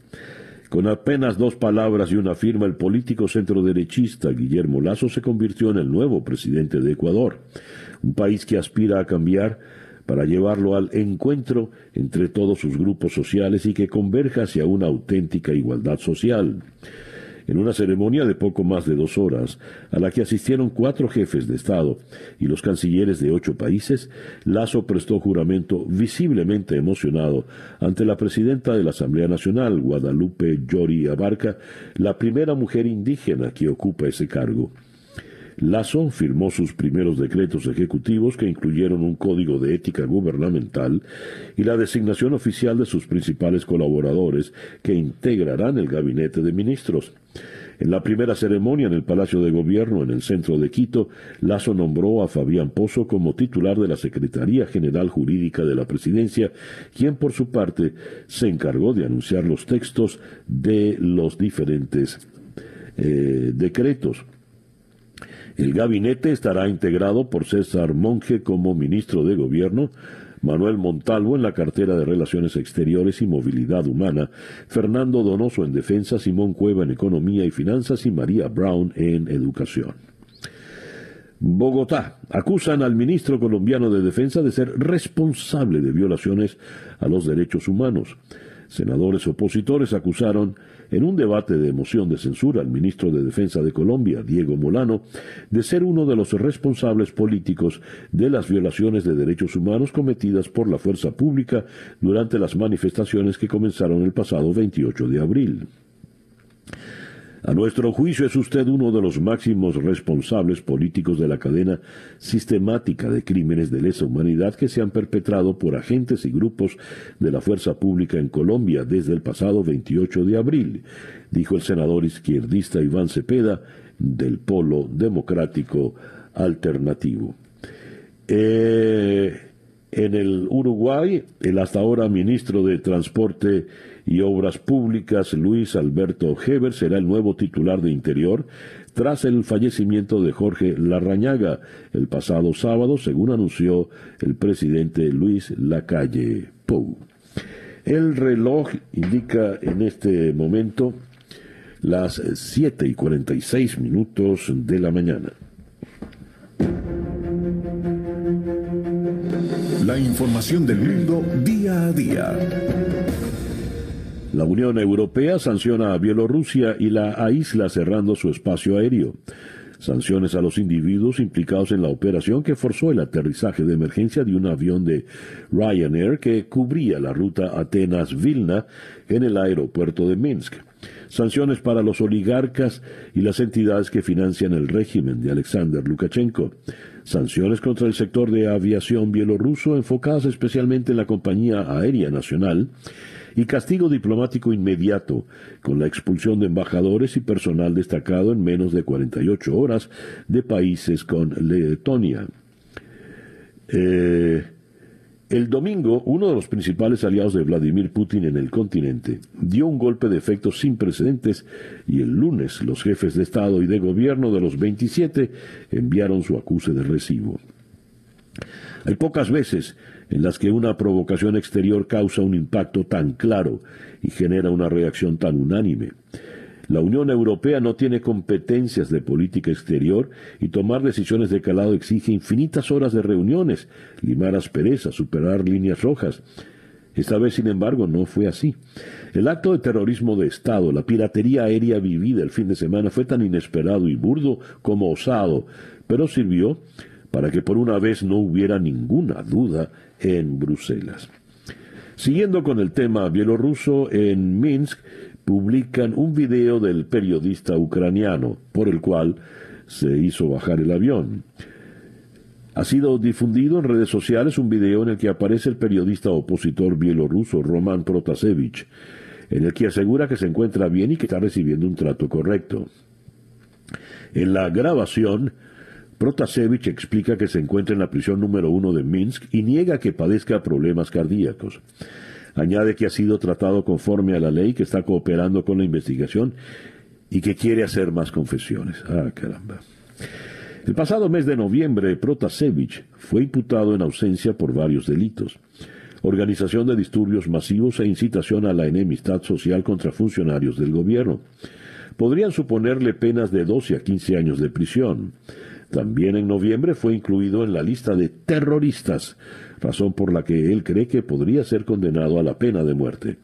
Con apenas dos palabras y una firma, el político centroderechista Guillermo Lazo se convirtió en el nuevo presidente de Ecuador, un país que aspira a cambiar para llevarlo al encuentro entre todos sus grupos sociales y que converja hacia una auténtica igualdad social en una ceremonia de poco más de dos horas, a la que asistieron cuatro jefes de Estado y los cancilleres de ocho países, Lazo prestó juramento visiblemente emocionado ante la presidenta de la Asamblea Nacional, Guadalupe Llori Abarca, la primera mujer indígena que ocupa ese cargo. Lazo firmó sus primeros decretos ejecutivos que incluyeron un código de ética gubernamental y la designación oficial de sus principales colaboradores que integrarán el gabinete de ministros. En la primera ceremonia en el Palacio de Gobierno en el centro de Quito, Lazo nombró a Fabián Pozo como titular de la Secretaría General Jurídica de la Presidencia, quien por su parte se encargó de anunciar los textos de los diferentes eh, decretos. El gabinete estará integrado por César Monge como ministro de Gobierno, Manuel Montalvo en la cartera de Relaciones Exteriores y Movilidad Humana, Fernando Donoso en Defensa, Simón Cueva en Economía y Finanzas y María Brown en Educación. Bogotá. Acusan al ministro colombiano de Defensa de ser responsable de violaciones a los derechos humanos. Senadores opositores acusaron en un debate de moción de censura al ministro de Defensa de Colombia, Diego Molano, de ser uno de los responsables políticos de las violaciones de derechos humanos cometidas por la fuerza pública durante las manifestaciones que comenzaron el pasado 28 de abril. A nuestro juicio es usted uno de los máximos responsables políticos de la cadena sistemática de crímenes de lesa humanidad que se han perpetrado por agentes y grupos de la fuerza pública en Colombia desde el pasado 28 de abril, dijo el senador izquierdista Iván Cepeda del Polo Democrático Alternativo. Eh, en el Uruguay, el hasta ahora ministro de Transporte y Obras Públicas, Luis Alberto Heber, será el nuevo titular de Interior tras el fallecimiento de Jorge Larrañaga el pasado sábado, según anunció el presidente Luis Lacalle Pou. El reloj indica en este momento las 7 y 46 minutos de la mañana. La información del mundo día a día. La Unión Europea sanciona a Bielorrusia y la aísla cerrando su espacio aéreo. Sanciones a los individuos implicados en la operación que forzó el aterrizaje de emergencia de un avión de Ryanair que cubría la ruta Atenas-Vilna en el aeropuerto de Minsk. Sanciones para los oligarcas y las entidades que financian el régimen de Alexander Lukashenko. Sanciones contra el sector de aviación bielorruso enfocadas especialmente en la compañía aérea nacional y castigo diplomático inmediato, con la expulsión de embajadores y personal destacado en menos de 48 horas de países con Letonia. Eh, el domingo, uno de los principales aliados de Vladimir Putin en el continente dio un golpe de efecto sin precedentes y el lunes los jefes de Estado y de Gobierno de los 27 enviaron su acuse de recibo. Hay pocas veces en las que una provocación exterior causa un impacto tan claro y genera una reacción tan unánime. La Unión Europea no tiene competencias de política exterior y tomar decisiones de calado exige infinitas horas de reuniones, limar asperezas, superar líneas rojas. Esta vez, sin embargo, no fue así. El acto de terrorismo de Estado, la piratería aérea vivida el fin de semana fue tan inesperado y burdo como osado, pero sirvió para que por una vez no hubiera ninguna duda en Bruselas. Siguiendo con el tema bielorruso, en Minsk publican un video del periodista ucraniano, por el cual se hizo bajar el avión. Ha sido difundido en redes sociales un video en el que aparece el periodista opositor bielorruso Roman Protasevich, en el que asegura que se encuentra bien y que está recibiendo un trato correcto. En la grabación, Protasevich explica que se encuentra en la prisión número uno de Minsk y niega que padezca problemas cardíacos. Añade que ha sido tratado conforme a la ley, que está cooperando con la investigación y que quiere hacer más confesiones. Ah, caramba. El pasado mes de noviembre, Protasevich fue imputado en ausencia por varios delitos. Organización de disturbios masivos e incitación a la enemistad social contra funcionarios del gobierno. Podrían suponerle penas de 12 a 15 años de prisión. También en noviembre fue incluido en la lista de terroristas, razón por la que él cree que podría ser condenado a la pena de muerte.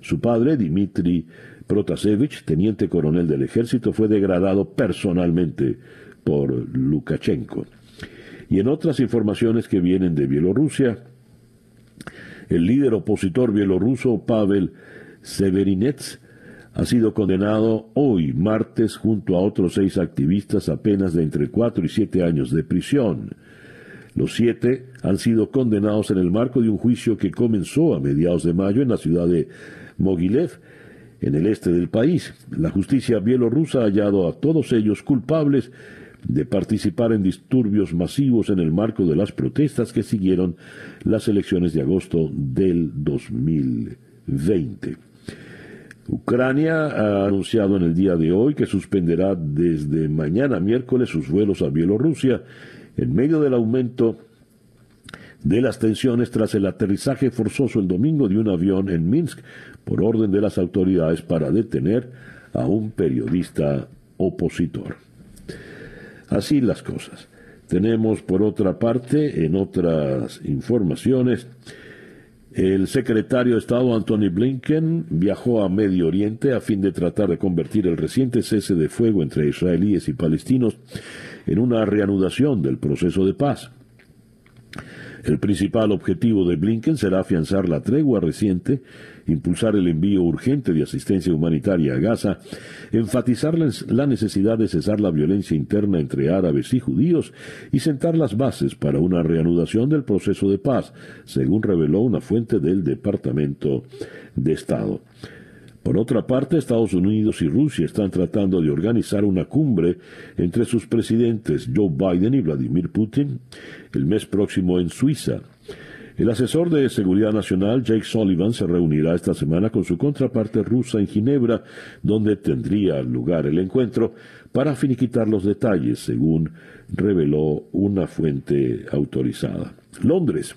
Su padre, Dmitry Protasevich, teniente coronel del ejército, fue degradado personalmente por Lukashenko. Y en otras informaciones que vienen de Bielorrusia, el líder opositor bielorruso Pavel Severinets ha sido condenado hoy, martes, junto a otros seis activistas a penas de entre cuatro y siete años de prisión. Los siete han sido condenados en el marco de un juicio que comenzó a mediados de mayo en la ciudad de Mogilev, en el este del país. La justicia bielorrusa ha hallado a todos ellos culpables de participar en disturbios masivos en el marco de las protestas que siguieron las elecciones de agosto del 2020. Ucrania ha anunciado en el día de hoy que suspenderá desde mañana miércoles sus vuelos a Bielorrusia en medio del aumento de las tensiones tras el aterrizaje forzoso el domingo de un avión en Minsk por orden de las autoridades para detener a un periodista opositor. Así las cosas. Tenemos por otra parte, en otras informaciones, el secretario de Estado Anthony Blinken viajó a Medio Oriente a fin de tratar de convertir el reciente cese de fuego entre israelíes y palestinos en una reanudación del proceso de paz. El principal objetivo de Blinken será afianzar la tregua reciente, impulsar el envío urgente de asistencia humanitaria a Gaza, enfatizar la necesidad de cesar la violencia interna entre árabes y judíos y sentar las bases para una reanudación del proceso de paz, según reveló una fuente del Departamento de Estado. Por otra parte, Estados Unidos y Rusia están tratando de organizar una cumbre entre sus presidentes Joe Biden y Vladimir Putin el mes próximo en Suiza. El asesor de Seguridad Nacional, Jake Sullivan, se reunirá esta semana con su contraparte rusa en Ginebra, donde tendría lugar el encuentro, para finiquitar los detalles, según reveló una fuente autorizada. Londres.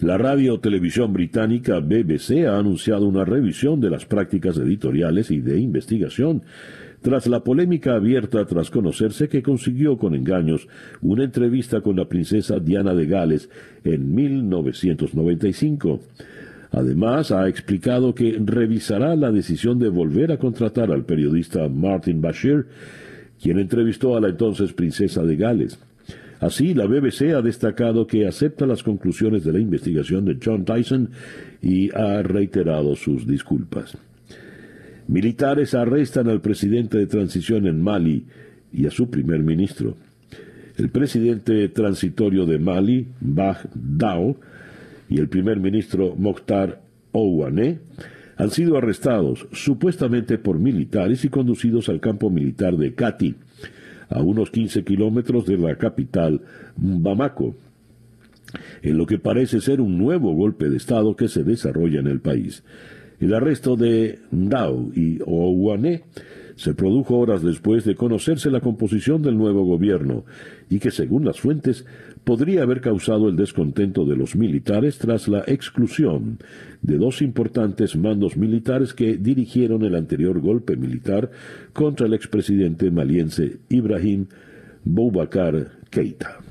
La radio televisión británica BBC ha anunciado una revisión de las prácticas editoriales y de investigación tras la polémica abierta tras conocerse que consiguió con engaños una entrevista con la princesa Diana de Gales en 1995. Además, ha explicado que revisará la decisión de volver a contratar al periodista Martin Bashir, quien entrevistó a la entonces princesa de Gales. Así, la BBC ha destacado que acepta las conclusiones de la investigación de John Tyson y ha reiterado sus disculpas. Militares arrestan al presidente de transición en Mali y a su primer ministro. El presidente transitorio de Mali, Bah Dao, y el primer ministro Mokhtar Ouane han sido arrestados supuestamente por militares y conducidos al campo militar de Kati, a unos 15 kilómetros de la capital Bamako, en lo que parece ser un nuevo golpe de Estado que se desarrolla en el país. El arresto de Ndao y Ouane se produjo horas después de conocerse la composición del nuevo gobierno y que, según las fuentes, podría haber causado el descontento de los militares tras la exclusión de dos importantes mandos militares que dirigieron el anterior golpe militar contra el expresidente maliense Ibrahim Boubacar Keita.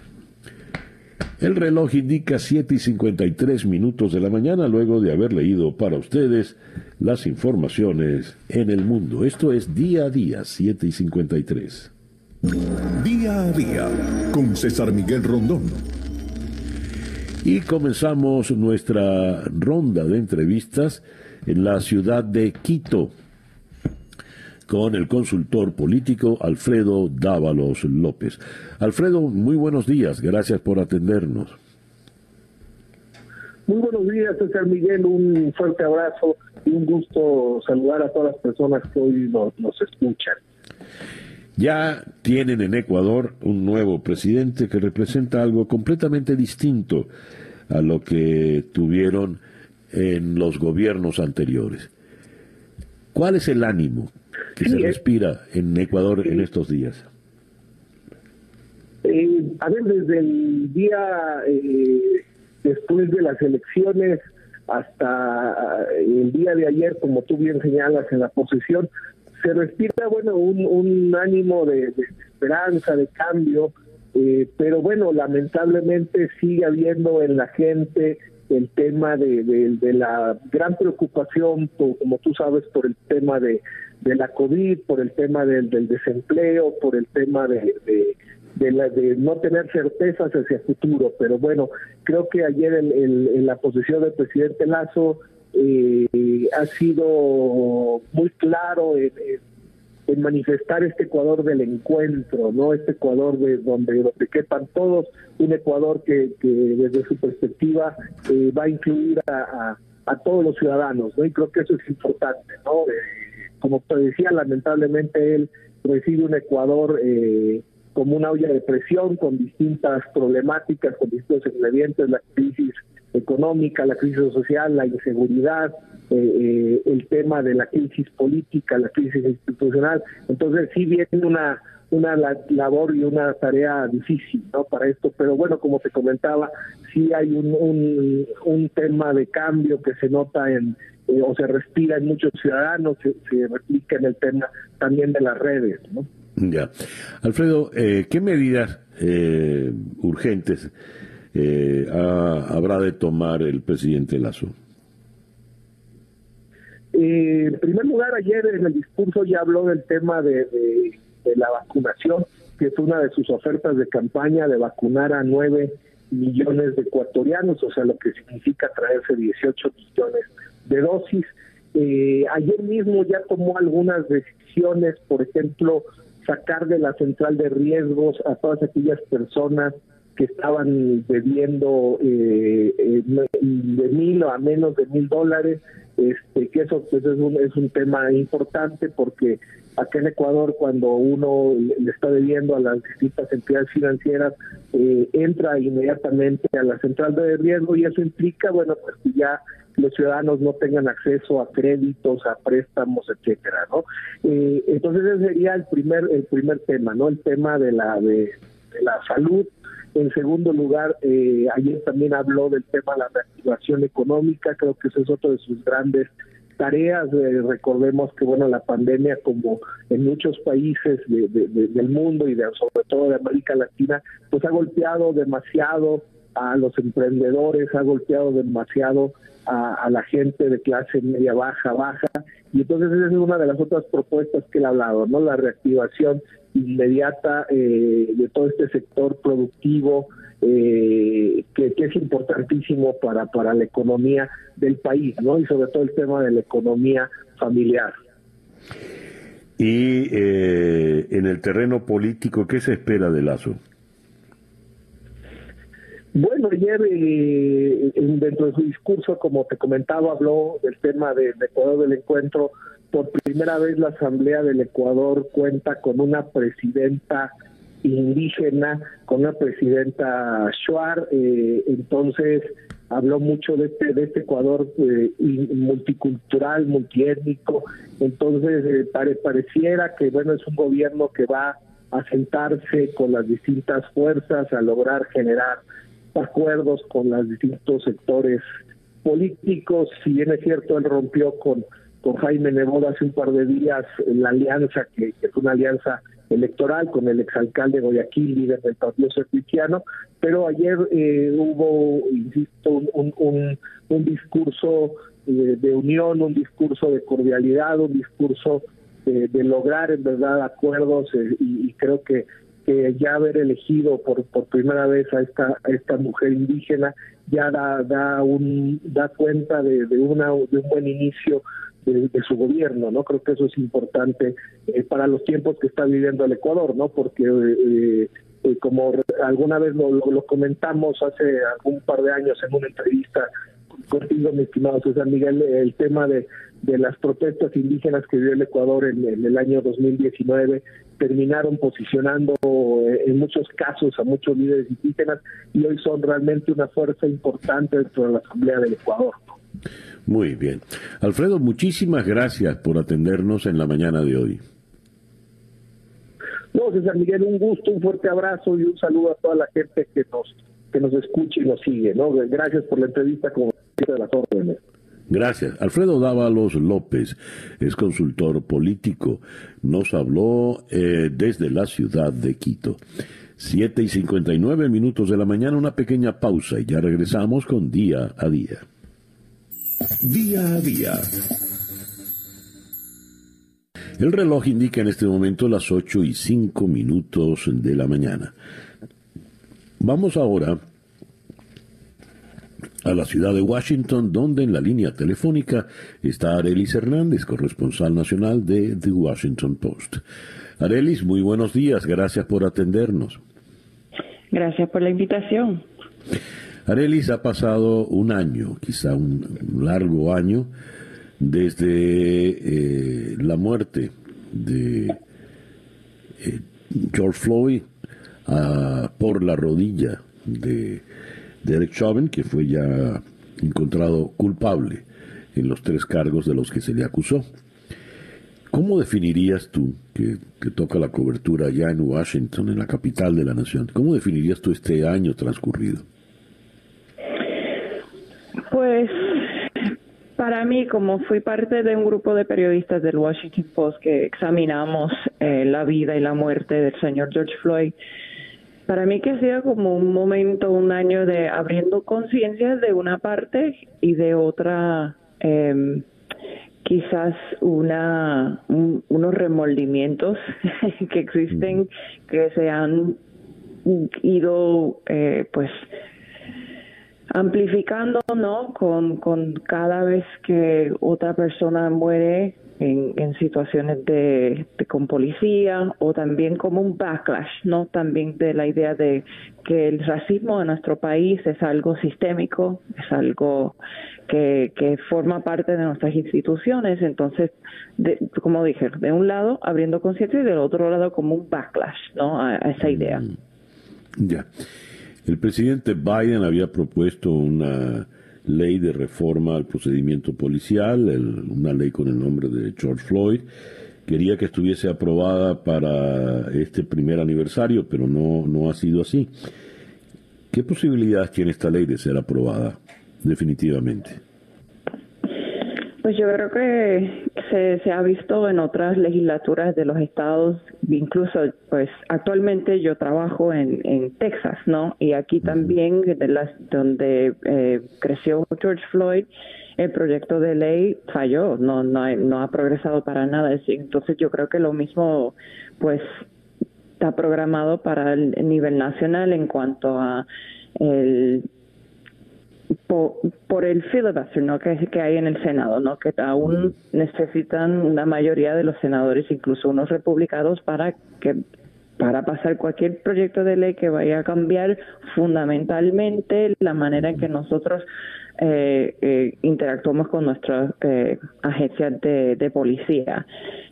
El reloj indica 7 y 53 minutos de la mañana luego de haber leído para ustedes las informaciones en el mundo. Esto es día a día, 7 y 53. Día a día con César Miguel Rondón. Y comenzamos nuestra ronda de entrevistas en la ciudad de Quito con el consultor político Alfredo Dávalos López. Alfredo, muy buenos días, gracias por atendernos. Muy buenos días, César Miguel, un fuerte abrazo y un gusto saludar a todas las personas que hoy nos, nos escuchan. Ya tienen en Ecuador un nuevo presidente que representa algo completamente distinto a lo que tuvieron en los gobiernos anteriores. ¿Cuál es el ánimo que se respira en Ecuador en estos días? Eh, a ver, desde el día eh, después de las elecciones hasta el día de ayer, como tú bien señalas en la posesión, se respira, bueno, un, ánimo de, esperanza, de cambio, eh, pero bueno, lamentablemente sigue habiendo en la gente el tema de, de, la gran preocupación, como tú sabes, por el tema de, de la COVID, por el tema del, del desempleo, por el tema de, de, la, de no tener certezas hacia el futuro. Pero bueno, creo que ayer en, la posición del presidente Lazo eh, ha sido muy claro en, manifestar este Ecuador del encuentro, no este Ecuador de donde, donde quepan todos, un Ecuador que, que desde su perspectiva eh, va a incluir a, a, todos los ciudadanos, ¿no? Y creo que eso es importante, ¿no? Eh, como te decía, lamentablemente él recibe un Ecuador eh, como una olla de presión con distintas problemáticas, con distintos ingredientes, la crisis económica, la crisis social, la inseguridad, eh, eh, el tema de la crisis política, la crisis institucional. Entonces sí viene una una labor y una tarea difícil ¿no? para esto, pero bueno, como te comentaba, sí hay un, un, tema de cambio que se nota en, eh, o se respira en muchos ciudadanos, se, se replica en el tema también de las redes. ¿no? Ya. Alfredo, eh, ¿qué medidas eh, urgentes eh, habrá de tomar el presidente Lazo? en primer lugar, ayer en el discurso ya habló del tema de, la vacunación, que es una de sus ofertas de campaña de vacunar a nueve millones de ecuatorianos, o sea, lo que significa traerse 18 millones de dosis. ayer mismo ya tomó algunas decisiones, por ejemplo, sacar de la central de riesgos a todas aquellas personas que estaban bebiendo eh, eh, de mil o a menos de mil dólares, este, que eso pues es un, es un tema importante porque acá en Ecuador cuando uno le está debiendo a las distintas entidades financieras, eh, entra inmediatamente a la central de riesgo y eso implica, bueno, pues que ya los ciudadanos no tengan acceso a créditos, a préstamos, etcétera, ¿no? Eh, entonces ese sería el primer el primer tema, ¿no? El tema de la de, la salud. En segundo lugar, eh, ayer también habló del tema de la reactivación económica, creo que ese es otro de sus grandes tareas. Eh, recordemos que bueno la pandemia, como en muchos países del mundo y de, sobre todo de América Latina, pues ha golpeado demasiado a los emprendedores, ha golpeado demasiado a, la gente de clase media baja, baja, y entonces esa es una de las otras propuestas que él ha hablado, ¿no? La reactivación inmediata eh, de todo este sector productivo eh, que, es importantísimo para, para la economía del país, ¿no? Y sobre todo el tema de la economía familiar. Y eh, en el terreno político, ¿qué se espera de Lazo? Bueno, ayer eh, dentro de su discurso, como te comentaba, habló del tema del Ecuador del encuentro. Por primera vez la Asamblea del Ecuador cuenta con una presidenta indígena, con una presidenta Shuar. Eh, entonces habló mucho de este, de este Ecuador eh, multicultural, multiétnico. Entonces eh, pareciera que bueno es un gobierno que va a sentarse con las distintas fuerzas, a lograr generar acuerdos con los distintos sectores políticos. Si bien es cierto, él rompió con, con Jaime Neboda hace un par de días la alianza, que, que es una alianza electoral con el exalcalde Guayaquil, líder del Partido Cristiano, pero ayer eh, hubo, insisto, un, un, discurso de, de, unión, un discurso de cordialidad, un discurso de, de lograr en verdad acuerdos eh, y, y, creo que, que ya haber elegido por, por primera vez a esta, esta mujer indígena ya da, da, un, da cuenta de, de, una, de un buen inicio de, su gobierno, ¿no? Creo que eso es importante eh, para los tiempos que está viviendo el Ecuador, ¿no? Porque eh, eh, como alguna vez lo, lo, lo, comentamos hace algún par de años en una entrevista contigo, mi estimado César Miguel, el tema de, de las protestas indígenas que vivió el Ecuador en, en, el año 2019 terminaron posicionando eh, en muchos casos a muchos líderes indígenas y hoy son realmente una fuerza importante dentro de la Asamblea del Ecuador. Muy bien. Alfredo, muchísimas gracias por atendernos en la mañana de hoy. No, César Miguel, un gusto, un fuerte abrazo y un saludo a toda la gente que nos que nos escuche y nos sigue. ¿no? Gracias por la entrevista como de las órdenes. Gracias. Alfredo Dávalos López es consultor político. Nos habló eh, desde la ciudad de Quito. Siete y cincuenta y nueve minutos de la mañana, una pequeña pausa y ya regresamos con día a día. Día a día. El reloj indica en este momento las ocho y cinco minutos de la mañana. Vamos ahora a la ciudad de Washington, donde en la línea telefónica está Arelis Hernández, corresponsal nacional de The Washington Post. Arelis, muy buenos días, gracias por atendernos. Gracias por la invitación. Arelis, ha pasado un año, quizá un largo año, desde eh, la muerte de eh, George Floyd por la rodilla de Derek Chauvin, que fue ya encontrado culpable en los tres cargos de los que se le acusó. ¿Cómo definirías tú, que, toca la cobertura ya en Washington, en la capital de la nación, cómo definirías tú este año transcurrido? Pues para mí, como fui parte de un grupo de periodistas del Washington Post que examinamos eh, la vida y la muerte del señor George Floyd, para mí que sido como un momento, un año de abriendo conciencia de una parte y de otra, eh, quizás una un, unos remordimientos que existen que se han ido eh, pues amplificando no con, con cada vez que otra persona muere en, en situaciones de, con policía o también como un backlash, ¿no? También de la idea de que el racismo en nuestro país es algo sistémico, es algo que, que forma parte de nuestras instituciones. Entonces, de, como dije, de un lado abriendo conciencia y del otro lado como un backlash, ¿no? A, esa idea. Ya. Yeah. El presidente Biden había propuesto una ley de reforma al procedimiento policial, una ley con el nombre de George Floyd. Quería que estuviese aprobada para este primer aniversario, pero no, no ha sido así. ¿Qué posibilidades tiene esta ley de ser aprobada definitivamente? Pues yo creo que se, se, ha visto en otras legislaturas de los estados, incluso pues actualmente yo trabajo en, en Texas, ¿no? Y aquí también de las donde eh, creció George Floyd, el proyecto de ley falló, no no no ha progresado para nada. Entonces yo creo que lo mismo pues está programado para el nivel nacional en cuanto a el por, por, el filibuster ¿no? que, que hay en el Senado, ¿no? que aún necesitan una mayoría de los senadores, incluso unos republicanos, para que para pasar cualquier proyecto de ley que vaya a cambiar fundamentalmente la manera en que nosotros eh, eh, interactuamos con nuestras eh, agencias de, de, policía.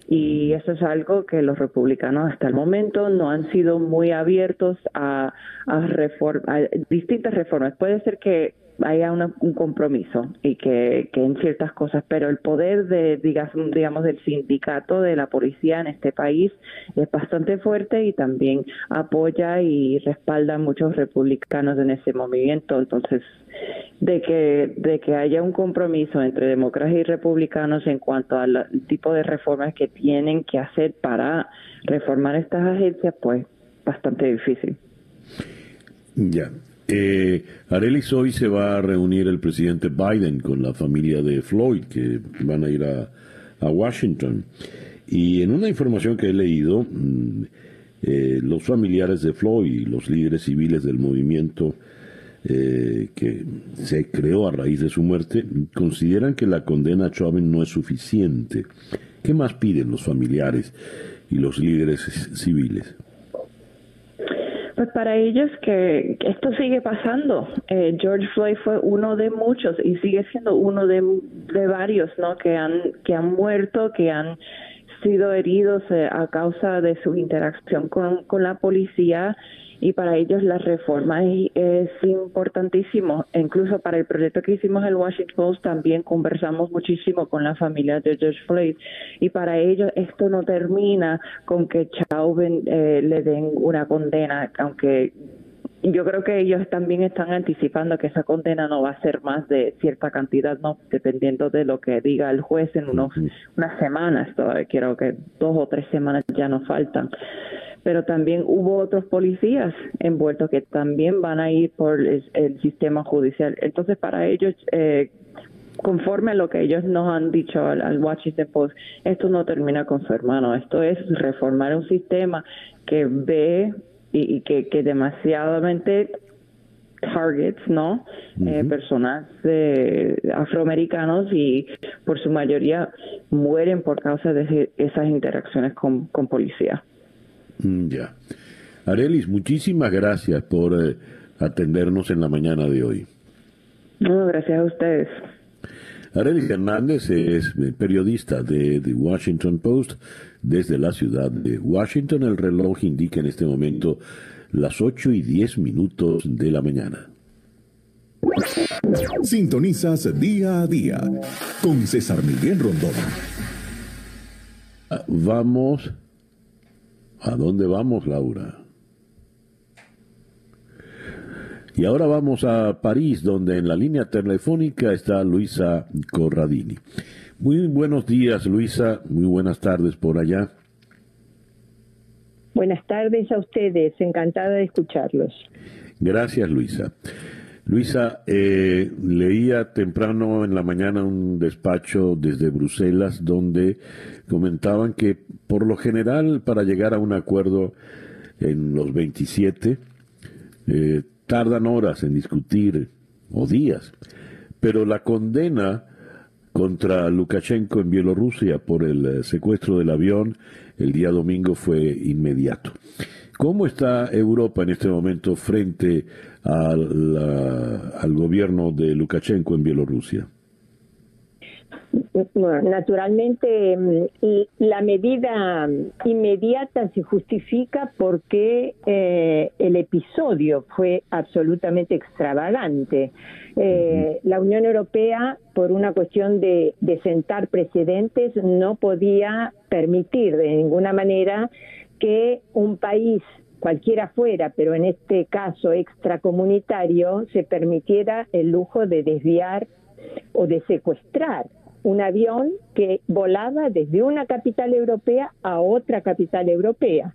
Y eso es algo que los republicanos hasta el momento no han sido muy abiertos a, a, distintas reformas. Puede ser que haya un compromiso y que, que, en ciertas cosas, pero el poder de, digamos, del sindicato de la policía en este país es bastante fuerte y también apoya y respalda a muchos republicanos en ese movimiento. Entonces, de que, de que haya un compromiso entre demócratas y republicanos en cuanto al tipo de reformas que tienen que hacer para reformar estas agencias, pues bastante difícil. Ya. Eh, Arelis, hoy se va a reunir el presidente Biden con la familia de Floyd, que van a ir a, Washington. Y en una información que he leído, mm, eh, los familiares de Floyd y los líderes civiles del movimiento eh, que se creó a raíz de su muerte, consideran que la condena a Chauvin no es suficiente. ¿Qué más piden los familiares y los líderes civiles? Pues para ellos que, esto sigue pasando. Eh, George Floyd fue uno de muchos y sigue siendo uno de, de varios, ¿no? Que han que han muerto, que han sido heridos eh, a causa de su interacción con, con la policía y para ellos la reforma es importantísimo. Incluso para el proyecto que hicimos en el Washington Post también conversamos muchísimo con la familia de George Floyd y para ellos esto no termina con que Chauvin eh, le den una condena, aunque yo creo que ellos también están anticipando que esa condena no va a ser más de cierta cantidad, no dependiendo de lo que diga el juez en unos, unas semanas. Todavía creo que dos o tres semanas ya nos faltan pero también hubo otros policías envueltos que también van a ir por el, sistema judicial. Entonces, para ellos, eh, conforme a lo que ellos nos han dicho al, al Washington Post, esto no termina con su hermano, esto es reformar un sistema que ve y, que, que demasiadamente targets, ¿no? eh, personas eh, afroamericanos y por su mayoría mueren por causa de esas interacciones con, con policía. Mm, ya. Arelis, muchísimas gracias por eh, atendernos en la mañana de hoy. No, gracias a ustedes. Arelis Hernández es eh, periodista de The Washington Post desde la ciudad de Washington. El reloj indica en este momento las 8 y 10 minutos de la mañana. Sintonizas día a día con César Miguel Rondón. Ah, vamos ¿A dónde vamos, Laura? Y ahora vamos a París, donde en la línea telefónica está Luisa Corradini. Muy buenos días, Luisa. Muy buenas tardes por allá. Buenas tardes a ustedes. Encantada de escucharlos. Gracias, Luisa. Luisa, eh, leía temprano en la mañana un despacho desde Bruselas donde comentaban que por lo general para llegar a un acuerdo en los 27 eh, tardan horas en discutir o días, pero la condena contra Lukashenko en Bielorrusia por el eh, secuestro del avión el día domingo fue inmediato. ¿Cómo está Europa en este momento frente al, al gobierno de Lukashenko en Bielorrusia? naturalmente mm, la medida inmediata se justifica porque eh, el episodio fue absolutamente extravagante. Eh, la Unión Europea, por una cuestión de, de sentar precedentes, no podía permitir de ninguna manera que un país cualquiera fuera, pero en este caso extracomunitario, se permitiera el lujo de desviar o de secuestrar un avión que volaba desde una capital europea a otra capital europea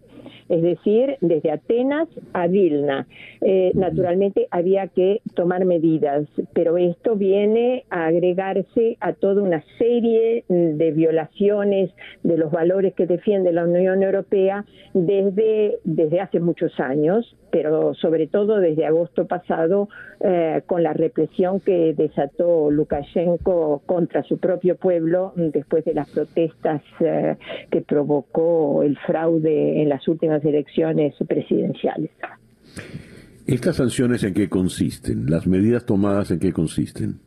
es decir, desde Atenas a Vilna. Eh, naturalmente había que tomar medidas, pero esto viene a agregarse a toda una serie de violaciones de los valores que defiende la Unión Europea desde, desde hace muchos años, pero sobre todo desde agosto pasado eh, con la represión que desató Lukashenko contra su propio pueblo después de las protestas eh, que provocó el fraude en las últimas elecciones presidenciales. ¿Estas sanciones en qué consisten? ¿Las medidas tomadas en qué consisten?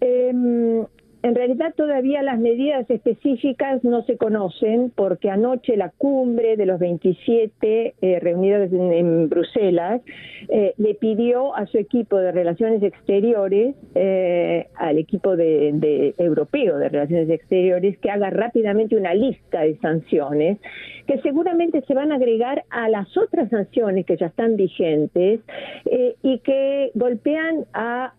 Em, en realidad todavía las medidas específicas no se conocen porque anoche la cumbre de los 27 eh, reunidos en, Bruselas eh, le pidió a su equipo de relaciones exteriores, eh, al equipo de, europeo de relaciones exteriores, que haga rápidamente una lista de sanciones que seguramente se van a agregar a las otras sanciones que ya están vigentes y que golpean a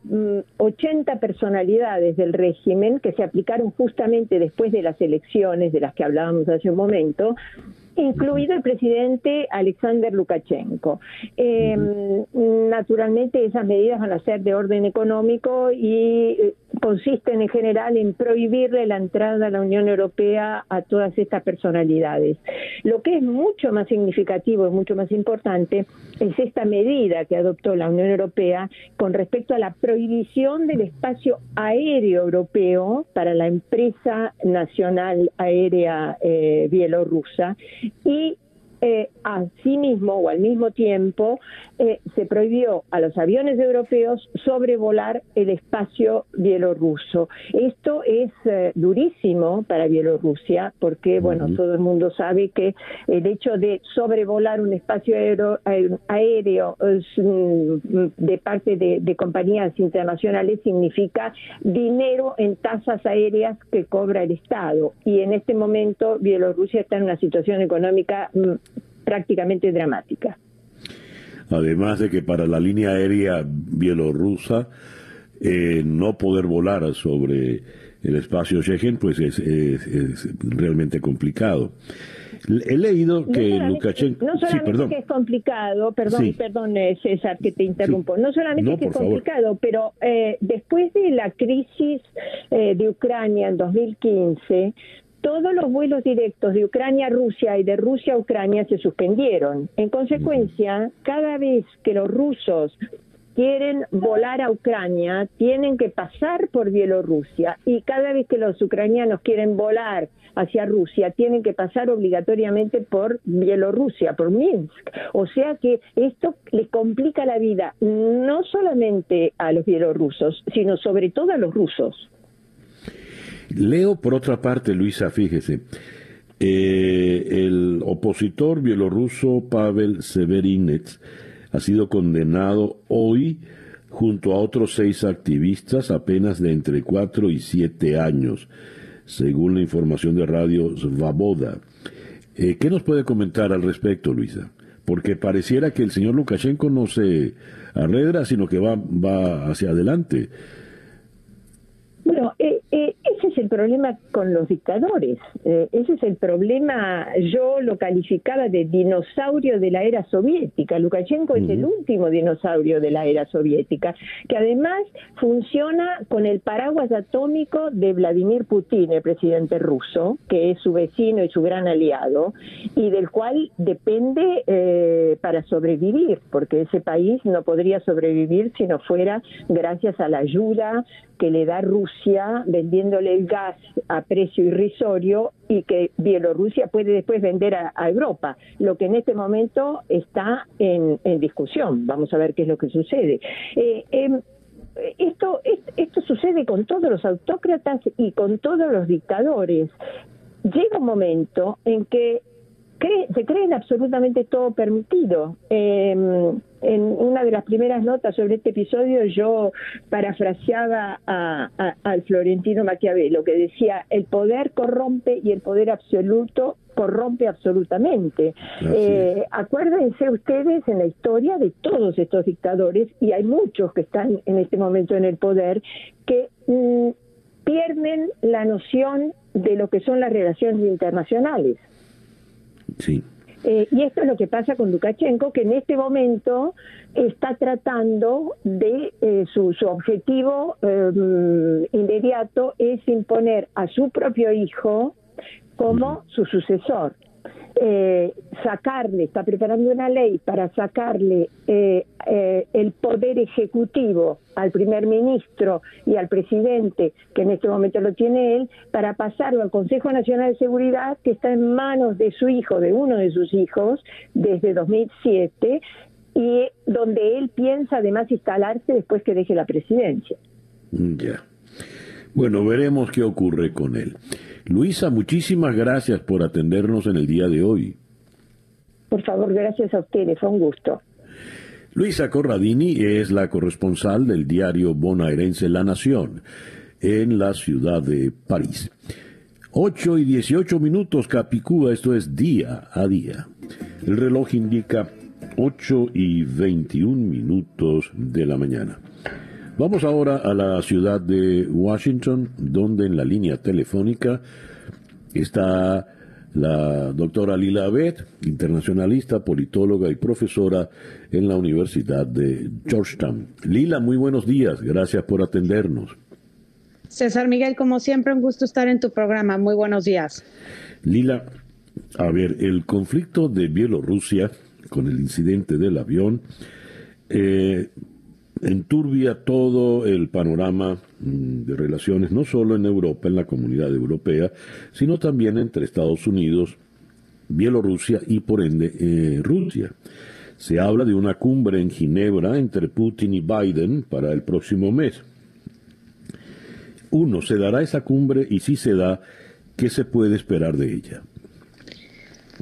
80 mm, personalidades del régimen que se aplicaron justamente después de las elecciones de las que hablábamos hace un momento, incluido el presidente Alexander Lukashenko. Eh, naturalmente esas medidas van a ser de orden económico y eh, consisten en general en prohibirle la entrada a la Unión Europea a todas estas personalidades. Lo que es mucho más significativo y mucho más importante es esta medida que adoptó la Unión Europea con respecto a la prohibición del espacio aéreo europeo para la empresa nacional aérea eh, bielorrusa y eh, asimismo o al mismo tiempo eh, se prohibió a los aviones europeos sobrevolar el espacio bielorruso. Esto es eh, durísimo para Bielorrusia porque, bueno, todo el mundo sabe que el hecho de sobrevolar un espacio aéreo, mm, de parte de, compañías internacionales significa dinero en tasas aéreas que cobra el Estado. Y en este momento Bielorrusia está en una situación económica mm, prácticamente dramática. Además de que para la línea aérea bielorrusa, eh, no poder volar sobre el espacio Schengen, pues es, realmente complicado. He leído que Lukashenko... No solamente que es complicado, perdón, perdón eh, César que te interrumpo, no solamente que es complicado, pero eh, después de la crisis de Ucrania en 2015, todos los vuelos directos de Ucrania a Rusia y de Rusia a Ucrania se suspendieron. En consecuencia, cada vez que los rusos quieren volar a Ucrania, tienen que pasar por Bielorrusia y cada vez que los ucranianos quieren volar hacia Rusia, tienen que pasar obligatoriamente por Bielorrusia, por Minsk. O sea que esto les complica la vida no solamente a los bielorrusos, sino sobre todo a los rusos. Leo por otra parte, Luisa, fíjese, eh, el opositor bielorruso Pavel Severinets ha sido condenado hoy junto a otros seis activistas apenas de entre cuatro y siete años, según la información de Radio Svaboda. Eh, ¿Qué nos puede comentar al respecto, Luisa? Porque pareciera que el señor Lukashenko no se arredra, sino que va, hacia adelante. Bueno, eh, el problema con los dictadores. Eh, ese es el problema, yo lo calificaba de dinosaurio de la era soviética. Lukashenko es el último dinosaurio de la era soviética, que además funciona con el paraguas atómico de Vladimir Putin, el presidente ruso, que es su vecino y su gran aliado, y del cual depende para sobrevivir, porque ese país no podría sobrevivir si no fuera gracias a la ayuda que le da Rusia vendiéndole el gas a precio irrisorio y que Bielorrusia puede después vender a, Europa, lo que en este momento está en, discusión. Vamos a ver qué es lo que sucede. Eh, em, esto, esto sucede con todos los autócratas y con todos los dictadores. Llega un momento en que se creen absolutamente todo permitido. Em, en una de las primeras notas sobre este episodio yo parafraseaba al Florentino Maquiavelo que decía el poder corrompe y el poder absoluto corrompe absolutamente. Eh, acuérdense ustedes en la historia de todos estos dictadores, y hay muchos que están en este momento en el poder, que mm, pierden la noción de lo que son las relaciones internacionales. Sí. Eh, y esto es lo que pasa con Lukashenko, que en este momento está tratando de, eh, su, su, objetivo eh, inmediato es imponer a su propio hijo como su sucesor eh, sacarle, está preparando una ley para sacarle eh, eh, el poder ejecutivo al primer ministro y al presidente, que en este momento lo tiene él, para pasarlo al Consejo Nacional de Seguridad, que está en manos de su hijo, de uno de sus hijos, desde 2007, y donde él piensa además instalarse después que deje la presidencia. Ya. Bueno, veremos qué ocurre con él. Luisa, muchísimas gracias por atendernos en el día de hoy. Por favor, gracias a ustedes, fue un gusto. Luisa Corradini es la corresponsal del diario bonaerense La Nación en la ciudad de París. 8 y 18 minutos Capicúa, esto es día a día. El reloj indica 8 y 21 minutos de la mañana. Vamos ahora a la ciudad de Washington, donde en la línea telefónica está la doctora Lila Abed, internacionalista, politóloga y profesora en la Universidad de Georgetown. Lila, muy buenos días, gracias por atendernos. César Miguel, como siempre, un gusto estar en tu programa. Muy buenos días. Lila, a ver, el conflicto de Bielorrusia con el incidente del avión eh, enturbia todo el panorama mm, de relaciones, no solo en Europa, en la comunidad europea, sino también entre Estados Unidos, Bielorrusia y por ende eh, Rusia. Se habla de una cumbre en Ginebra entre Putin y Biden para el próximo mes. Uno, ¿se dará esa cumbre? Y si se da, ¿qué se puede esperar de ella?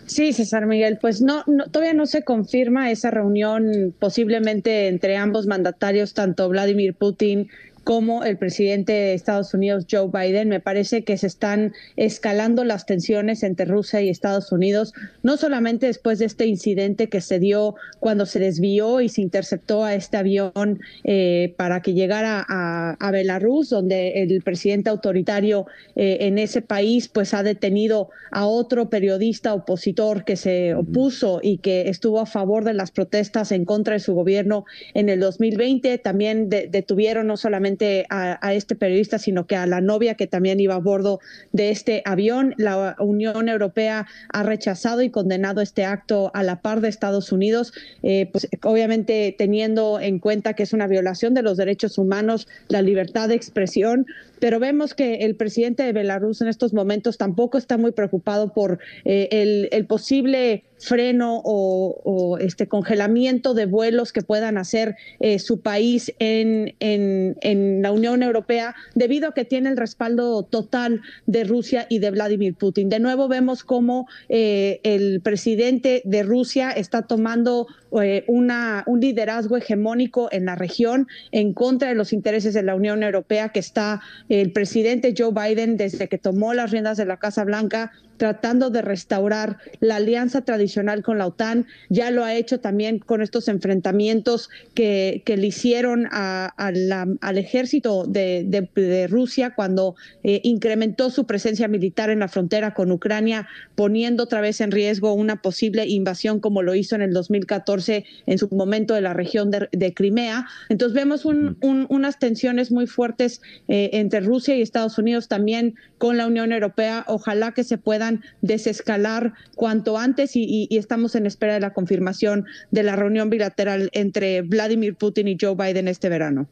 Sí, César Miguel, pues no, todavía no se confirma esa reunión posiblemente entre ambos mandatarios, tanto Vladimir Putin como el presidente de Estados Unidos, Joe Biden. Me parece que se están escalando las tensiones entre Rusia y Estados Unidos, no solamente después de este incidente que se dio cuando se desvió y se interceptó a este avión eh, para que llegara a, Belarus, donde el presidente autoritario eh, en ese país pues ha detenido a otro periodista opositor que se opuso y que estuvo a favor de las protestas en contra de su gobierno en el 2020. También detuvieron no solamente a, este periodista, sino que a la novia que también iba a bordo de este avión. La Unión Europea ha rechazado y condenado este acto a la par de Estados Unidos, eh, pues obviamente teniendo en cuenta que es una violación de los derechos humanos, la libertad de expresión, pero vemos que el presidente de Belarus en estos momentos tampoco está muy preocupado por eh, el, posible freno o, este congelamiento de vuelos que puedan hacer eh, su país en, en, la Unión Europea debido a que tiene el respaldo total de Rusia y de Vladimir Putin. De nuevo vemos cómo eh, el presidente de Rusia está tomando una, un liderazgo hegemónico en la región en contra de los intereses de la Unión Europea que está el presidente Joe Biden, desde que tomó las riendas de la Casa Blanca, tratando de restaurar la alianza tradicional con la OTAN. Ya lo ha hecho también con estos enfrentamientos que, le hicieron al ejército de, Rusia cuando eh, incrementó su presencia militar en la frontera con Ucrania, poniendo otra vez en riesgo una posible invasión como lo hizo en el 2014 en su momento de la región de, Crimea. Entonces vemos unas tensiones muy fuertes eh, entre Rusia y Estados Unidos también con la Unión Europea. Ojalá que se puedan desescalar cuanto antes y, estamos en espera de la confirmación de la reunión bilateral entre Vladimir Putin y Joe Biden este verano.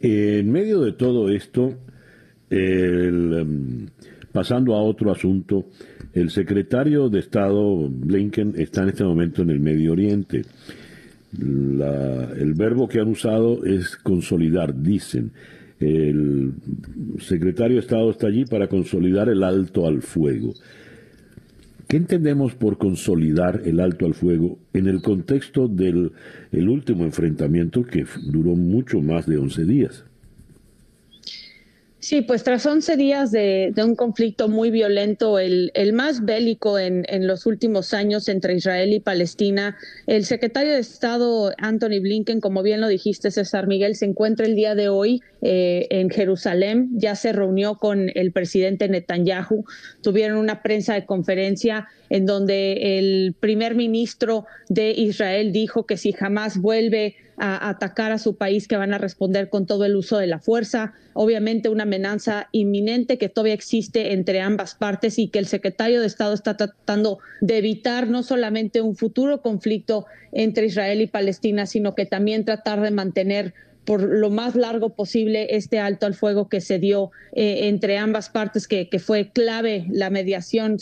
En medio de todo esto, em, pasando a otro asunto, el secretario de Estado Blinken está en este momento en el Medio Oriente. el verbo que han usado es consolidar, dicen. El secretario de Estado está allí para consolidar el alto al fuego. ¿Qué entendemos por consolidar el alto al fuego en el contexto del último enfrentamiento que duró mucho más de 11 días? Sí, pues tras 11 días de, un conflicto muy violento, el, más bélico en, los últimos años entre Israel y Palestina, el secretario de Estado Anthony Blinken, como bien lo dijiste, César Miguel, se encuentra el día de hoy eh, en Jerusalén. Ya se reunió con el presidente Netanyahu, tuvieron una prensa de conferencia en donde el primer ministro de Israel dijo que si jamás vuelve a atacar a su país que van a responder con todo el uso de la fuerza. Obviamente una amenaza inminente que todavía existe entre ambas partes y que el secretario de Estado está tratando de evitar no solamente un futuro conflicto entre Israel y Palestina, sino que también tratar de mantener por lo más largo posible este alto al fuego que se dio eh, entre ambas partes, que, fue clave la mediación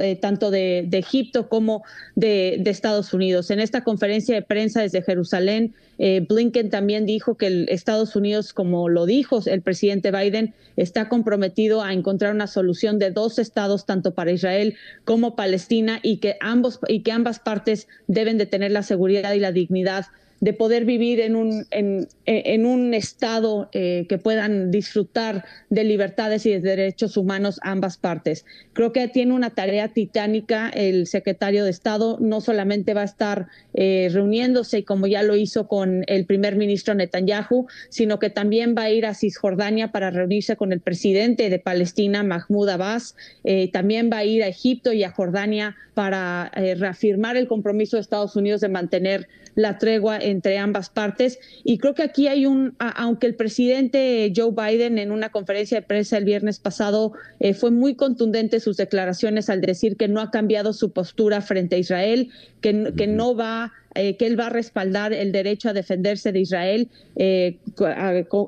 eh, tanto de, Egipto como de, Estados Unidos. En esta conferencia de prensa desde Jerusalén, eh, Blinken también dijo que el Estados Unidos, como lo dijo el presidente Biden, está comprometido a encontrar una solución de dos estados, tanto para Israel como Palestina, y que, ambos, y que ambas partes deben de tener la seguridad y la dignidad de poder vivir en un, en, en un estado eh, que puedan disfrutar de libertades y de derechos humanos ambas partes. Creo que tiene una tarea titánica el secretario de Estado, no solamente va a estar eh, reuniéndose como ya lo hizo con el primer ministro Netanyahu, sino que también va a ir a Cisjordania para reunirse con el presidente de Palestina, Mahmoud Abbas, eh, también va a ir a Egipto y a Jordania para reafirmar el compromiso de Estados Unidos de mantener la tregua entre ambas partes. Y creo que aquí hay un, aunque el presidente Joe Biden en una conferencia de prensa el viernes pasado eh, fue muy contundente sus declaraciones al decir que no ha cambiado su postura frente a Israel, que, que no va eh, que él va a respaldar el derecho a defenderse de Israel, eh,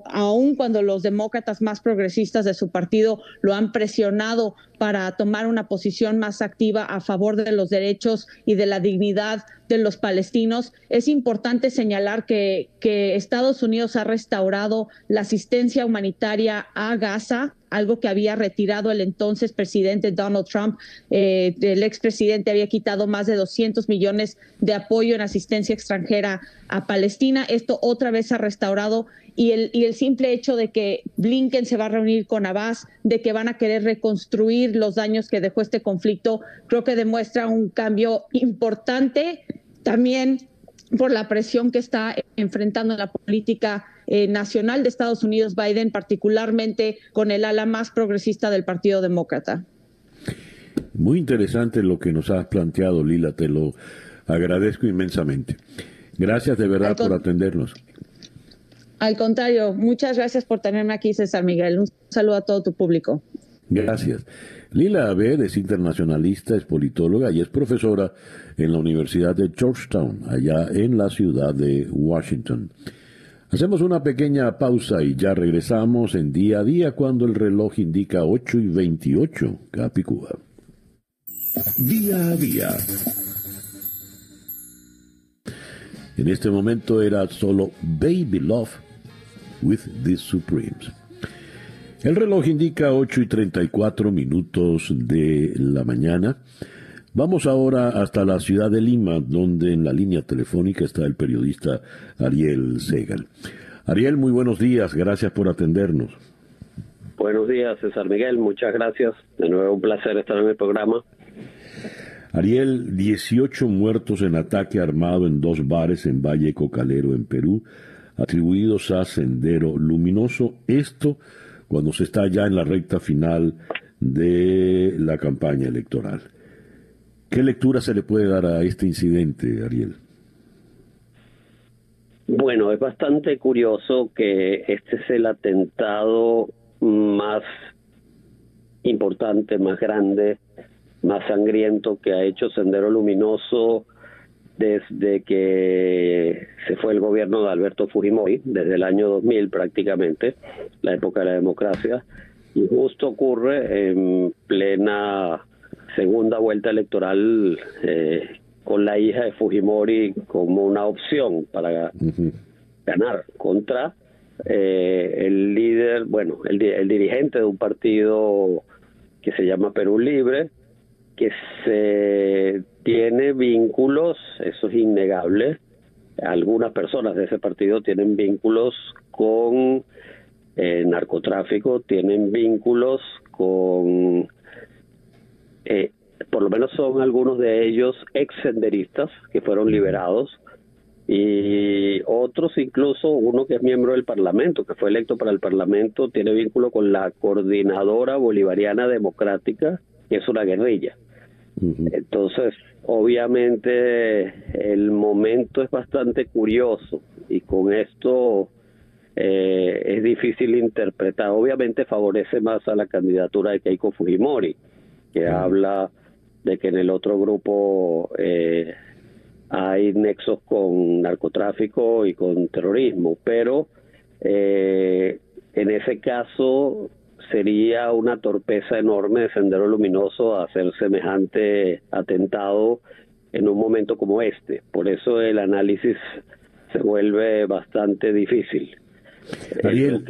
aun cuando los demócratas más progresistas de su partido lo han presionado para tomar una posición más activa a favor de los derechos y de la dignidad de los palestinos. Es importante señalar que, que Estados Unidos ha restaurado la asistencia humanitaria a Gaza algo que había retirado el entonces presidente Donald Trump. Eh, el expresidente había quitado más de 200 millones de apoyo en asistencia extranjera a Palestina. Esto otra vez ha restaurado y el, y el simple hecho de que Blinken se va a reunir con Abbas, de que van a querer reconstruir los daños que dejó este conflicto, creo que demuestra un cambio importante también por la presión que está enfrentando la política eh, nacional de Estados Unidos, Biden, particularmente con el ala más progresista del Partido Demócrata. Muy interesante lo que nos has planteado, Lila, te lo agradezco inmensamente. Gracias de verdad por atendernos. Al contrario, muchas gracias por tenerme aquí, César Miguel. Un saludo a todo tu público. Gracias. Lila Abed es internacionalista, es politóloga y es profesora en la Universidad de Georgetown, allá en la ciudad de Washington. Hacemos una pequeña pausa y ya regresamos en día a día cuando el reloj indica 8 y 28, Capicúa. Día a día. En este momento era solo Baby Love with the Supremes. El reloj indica 8 y 34 minutos de la mañana. Vamos ahora hasta la ciudad de Lima, donde en la línea telefónica está el periodista Ariel Segal. Ariel, muy buenos días, gracias por atendernos. Buenos días, César Miguel, muchas gracias. De nuevo un placer estar en el programa. Ariel, 18 muertos en ataque armado en dos bares en Valle Cocalero, en Perú, atribuidos a Sendero Luminoso. Esto cuando se está ya en la recta final de la campaña electoral. ¿Qué lectura se le puede dar a este incidente, Ariel? Bueno, es bastante curioso que este es el atentado más importante, más grande, más sangriento que ha hecho Sendero Luminoso desde que se fue el gobierno de Alberto Fujimori, desde el año 2000 prácticamente, la época de la democracia, y justo ocurre en plena segunda vuelta electoral eh, con la hija de Fujimori como una opción para ganar contra eh, el líder, bueno, el, el dirigente de un partido que se llama Perú Libre, que se tiene vínculos, eso es innegable. Algunas personas de ese partido tienen vínculos con eh, narcotráfico, tienen vínculos con, eh, por lo menos son algunos de ellos ex senderistas que fueron liberados y otros incluso uno que es miembro del Parlamento, que fue electo para el Parlamento, tiene vínculo con la Coordinadora Bolivariana Democrática, que es una guerrilla. Entonces, obviamente el momento es bastante curioso y con esto eh, es difícil interpretar. Obviamente favorece más a la candidatura de Keiko Fujimori, que habla de que en el otro grupo eh, hay nexos con narcotráfico y con terrorismo, pero Eh, en ese caso sería una torpeza enorme de Sendero Luminoso hacer semejante atentado en un momento como este. Por eso el análisis se vuelve bastante difícil. Ariel,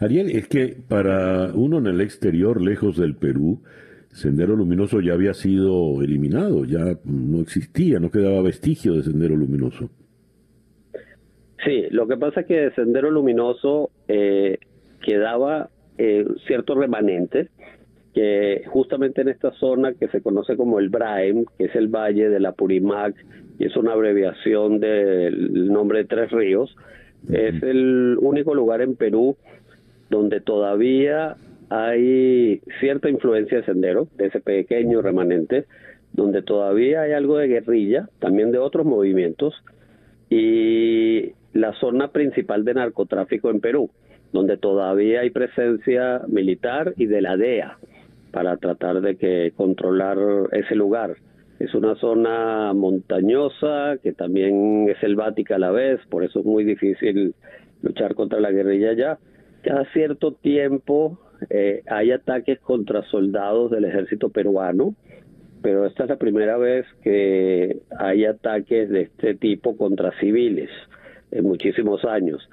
Ariel, es que para uno en el exterior, lejos del Perú, Sendero Luminoso ya había sido eliminado, ya no existía, no quedaba vestigio de Sendero Luminoso. Sí, lo que pasa es que Sendero Luminoso eh, quedaba eh, cierto remanente que justamente en esta zona que se conoce como el Braem, que es el Valle de la Purimac, y es una abreviación del nombre de Tres Ríos, es el único lugar en Perú donde todavía hay cierta influencia de sendero, de ese pequeño remanente, donde todavía hay algo de guerrilla, también de otros movimientos, y la zona principal de narcotráfico en Perú, donde todavía hay presencia militar y de la DEA para tratar de que controlar ese lugar. Es una zona montañosa que también es selvática a la vez, por eso es muy difícil luchar contra la guerrilla allá. Cada cierto tiempo eh, hay ataques contra soldados del ejército peruano, pero esta es la primera vez que hay ataques de este tipo contra civiles en muchísimos años.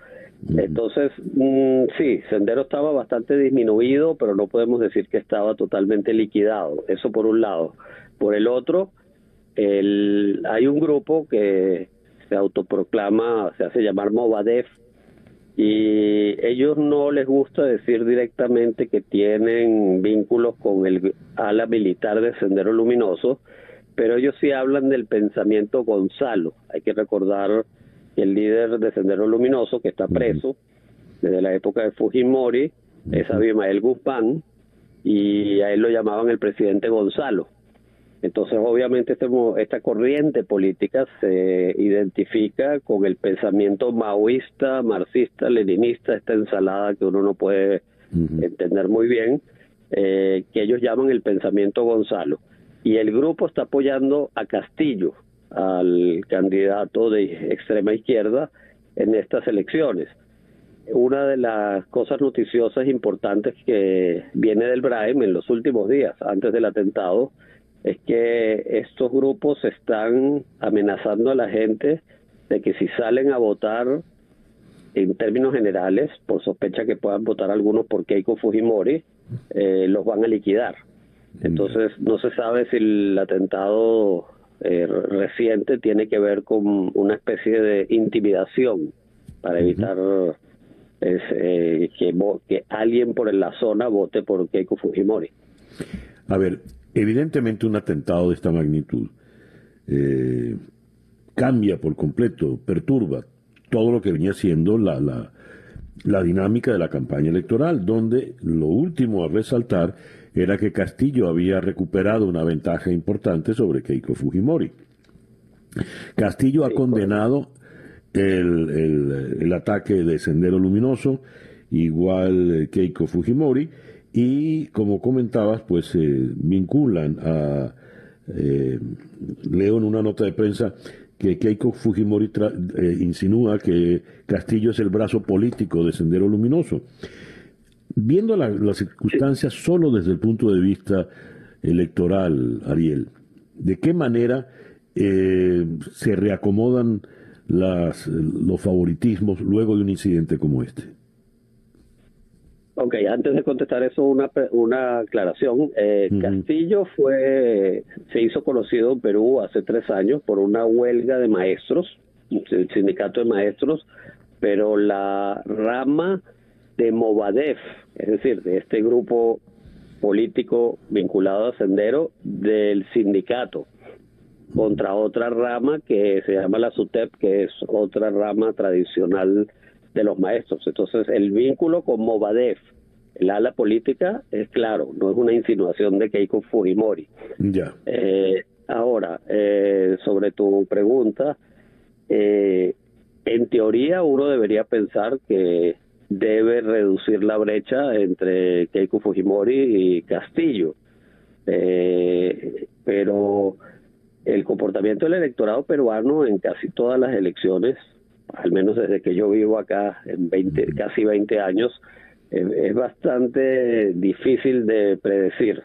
Entonces, mm, sí, Sendero estaba bastante disminuido, pero no podemos decir que estaba totalmente liquidado. Eso por un lado. Por el otro, el, hay un grupo que se autoproclama, se hace llamar Movadef, y ellos no les gusta decir directamente que tienen vínculos con el ala militar de Sendero Luminoso, pero ellos sí hablan del pensamiento Gonzalo. Hay que recordar el líder de Sendero Luminoso, que está preso desde la época de Fujimori, es Abimael Guzmán, y a él lo llamaban el presidente Gonzalo. Entonces, obviamente, este, esta corriente política se identifica con el pensamiento maoísta, marxista, leninista, esta ensalada que uno no puede entender muy bien, eh, que ellos llaman el pensamiento Gonzalo. Y el grupo está apoyando a Castillo, al candidato de extrema izquierda en estas elecciones. Una de las cosas noticiosas importantes que viene del Braem en los últimos días, antes del atentado, es que estos grupos están amenazando a la gente de que si salen a votar en términos generales, por sospecha que puedan votar algunos por Keiko Fujimori, eh, los van a liquidar. Entonces no se sabe si el atentado eh, reciente tiene que ver con una especie de intimidación para evitar eh, que, que alguien por la zona vote por Keiko Fujimori. A ver, evidentemente un atentado de esta magnitud eh, cambia por completo, perturba todo lo que venía siendo la, la, la dinámica de la campaña electoral, donde lo último a resaltar era que Castillo había recuperado una ventaja importante sobre Keiko Fujimori. Castillo ha condenado el, ataque de Sendero Luminoso, igual Keiko Fujimori, y como comentabas, pues se vinculan a, eh, leo en una nota de prensa, que Keiko Fujimori eh, insinúa que Castillo es el brazo político de Sendero Luminoso. Viendo las circunstancias solo desde el punto de vista electoral, Ariel, ¿de qué manera eh, se reacomodan los favoritismos luego de un incidente como este? Ok, antes de contestar eso, una, una aclaración. Eh, Castillo fue, se hizo conocido en Perú hace tres años por una huelga de maestros, el sindicato de maestros, pero la rama de Movadef, es decir, de este grupo político vinculado a Sendero del sindicato contra otra rama que se llama la SUTEP, que es otra rama tradicional de los maestros. Entonces, el vínculo con Movadef, el ala política, es claro, no es una insinuación de Keiko Fujimori. Ya. Eh, ahora, eh, sobre tu pregunta, eh, en teoría uno debería pensar que debe reducir la brecha entre Keiko Fujimori y Castillo. Eh, pero el comportamiento del electorado peruano en casi todas las elecciones al menos desde que yo vivo acá en 20, casi 20 años, es bastante difícil de predecir.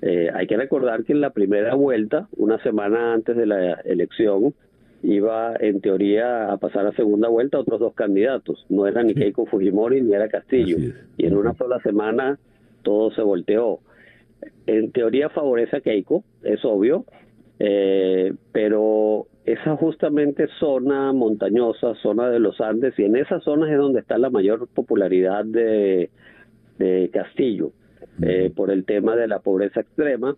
Eh, hay que recordar que en la primera vuelta, una semana antes de la elección, iba en teoría a pasar a segunda vuelta otros dos candidatos. No era ni Keiko Fujimori ni era Castillo. Y en una sola semana todo se volteó. En teoría favorece a Keiko, es obvio, eh, pero esa justamente zona montañosa, zona de los Andes, y en esas zonas es donde está la mayor popularidad de, Castillo, eh, por el tema de la pobreza extrema,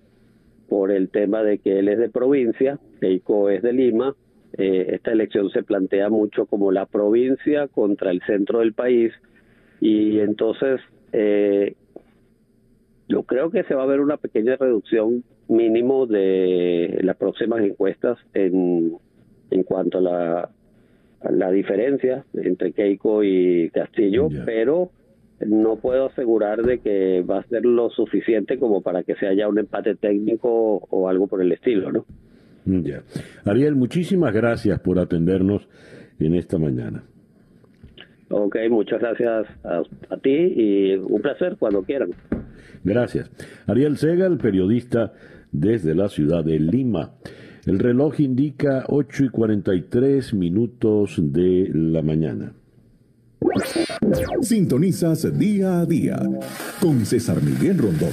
por el tema de que él es de provincia, Keiko es de Lima, eh, esta elección se plantea mucho como la provincia contra el centro del país, y entonces eh, yo creo que se va a ver una pequeña reducción mínimo de las próximas encuestas en, en cuanto a la, la diferencia entre Keiko y Castillo, pero no puedo asegurar de que va a ser lo suficiente como para que se haya un empate técnico o algo por el estilo, ¿no? Ya. Ariel, muchísimas gracias por atendernos en esta mañana. Ok, muchas gracias a, a ti y un placer cuando quieran. Gracias. Ariel Segal, periodista desde la ciudad de Lima. El reloj indica 8 y 43 minutos de la mañana. Sintonizas día a día con César Miguel Rondón.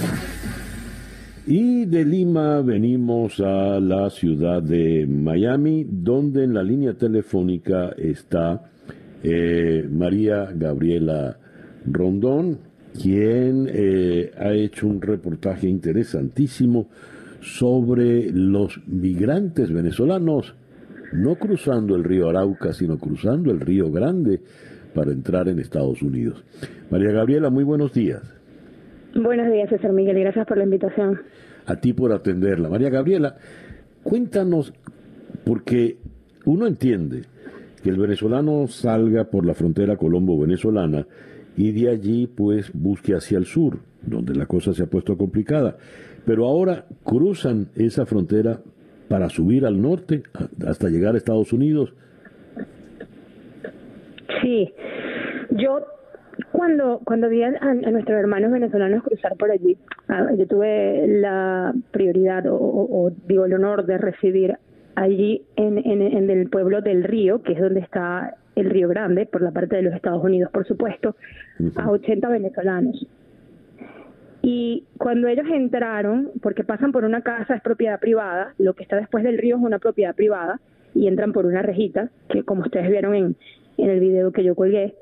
Y de Lima venimos a la ciudad de Miami, donde en la línea telefónica está eh, María Gabriela Rondón, quien eh, ha hecho un reportaje interesantísimo sobre los migrantes venezolanos, no cruzando el río Arauca, sino cruzando el río Grande para entrar en Estados Unidos. María Gabriela, muy buenos días. Buenos días, César Miguel, y gracias por la invitación. A ti por atenderla. María Gabriela, cuéntanos, porque uno entiende que el venezolano salga por la frontera colombo-venezolana y de allí pues busque hacia el sur, donde la cosa se ha puesto complicada pero ahora cruzan esa frontera para subir al norte hasta llegar a Estados Unidos. Sí, yo cuando cuando vi a, nuestros hermanos venezolanos cruzar por allí, yo tuve la prioridad o, digo el honor de recibir allí en, en, el pueblo del Río, que es donde está el Río Grande, por la parte de los Estados Unidos, por supuesto, a 80 venezolanos. Y cuando ellos entraron, porque pasan por una casa, es propiedad privada, lo que está después del río es una propiedad privada, y entran por una rejita, que como ustedes vieron en, en el video que yo colgué,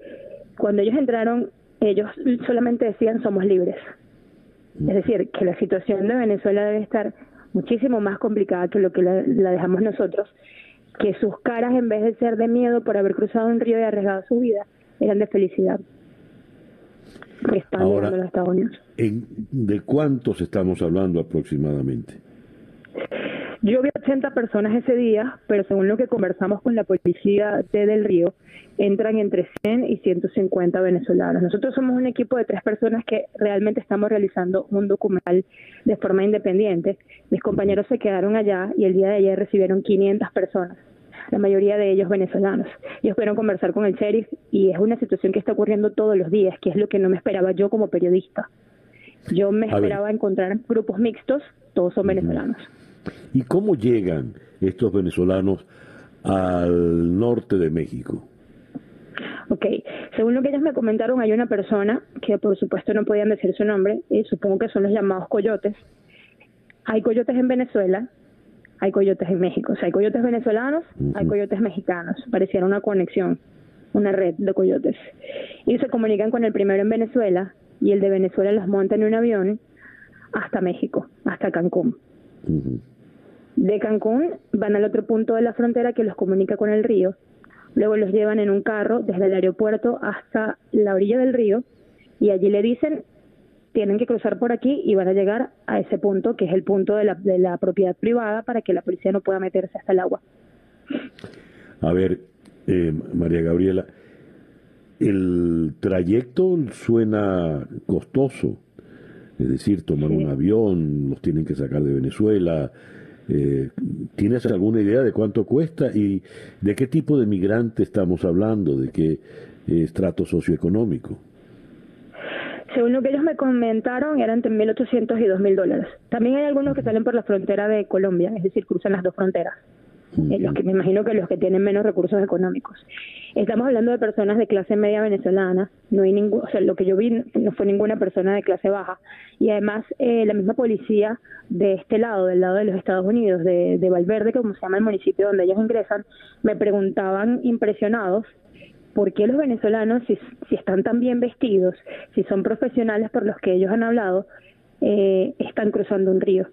cuando ellos entraron, ellos solamente decían somos libres. Es decir, que la situación de Venezuela debe estar muchísimo más complicada que lo que la, dejamos nosotros, que sus caras en vez de ser de miedo por haber cruzado un río y arriesgado su vida, eran de felicidad. Ahora, ¿De cuántos estamos hablando aproximadamente? Yo vi 80 personas ese día, pero según lo que conversamos con la policía de Del Río, entran entre 100 y 150 venezolanos. Nosotros somos un equipo de tres personas que realmente estamos realizando un documental de forma independiente. Mis compañeros se quedaron allá y el día de ayer recibieron 500 personas la mayoría de ellos venezolanos. Ellos fueron conversar con el sheriff y es una situación que está ocurriendo todos los días, que es lo que no me esperaba yo como periodista. Yo me esperaba encontrar grupos mixtos, todos son venezolanos. ¿Y cómo llegan estos venezolanos al norte de México? Ok, según lo que ellos me comentaron, hay una persona que por supuesto no podían decir su nombre, y supongo que son los llamados coyotes. Hay coyotes en Venezuela, hay coyotes en México. O sea, hay coyotes venezolanos, hay coyotes mexicanos. Pareciera una conexión, una red de coyotes. Y se comunican con el primero en Venezuela y el de Venezuela los monta en un avión hasta México, hasta Cancún. De Cancún van al otro punto de la frontera que los comunica con el río. Luego los llevan en un carro desde el aeropuerto hasta la orilla del río y allí le dicen tienen que cruzar por aquí y van a llegar a ese punto, que es el punto de la, de la propiedad privada, para que la policía no pueda meterse hasta el agua. A ver, eh, María Gabriela, el trayecto suena costoso, es decir, tomar un avión, los tienen que sacar de Venezuela, Eh, ¿Tienes alguna idea de cuánto cuesta y de qué tipo de migrante estamos hablando, de qué estrato socioeconómico? Según lo que ellos me comentaron, eran entre 1.800 y 2.000 dólares. También hay algunos que salen por la frontera de Colombia, es decir, cruzan las dos fronteras. Eh, los que me imagino que los que tienen menos recursos económicos. Estamos hablando de personas de clase media venezolana, no hay ningún, o sea, lo que yo vi no fue ninguna persona de clase baja. Y además eh, la misma policía de este lado, del lado de los Estados Unidos, de, de Valverde, como se llama el municipio donde ellos ingresan, me preguntaban impresionados por qué los venezolanos, si, si están tan bien vestidos, si son profesionales por los que ellos han hablado, eh, están cruzando un río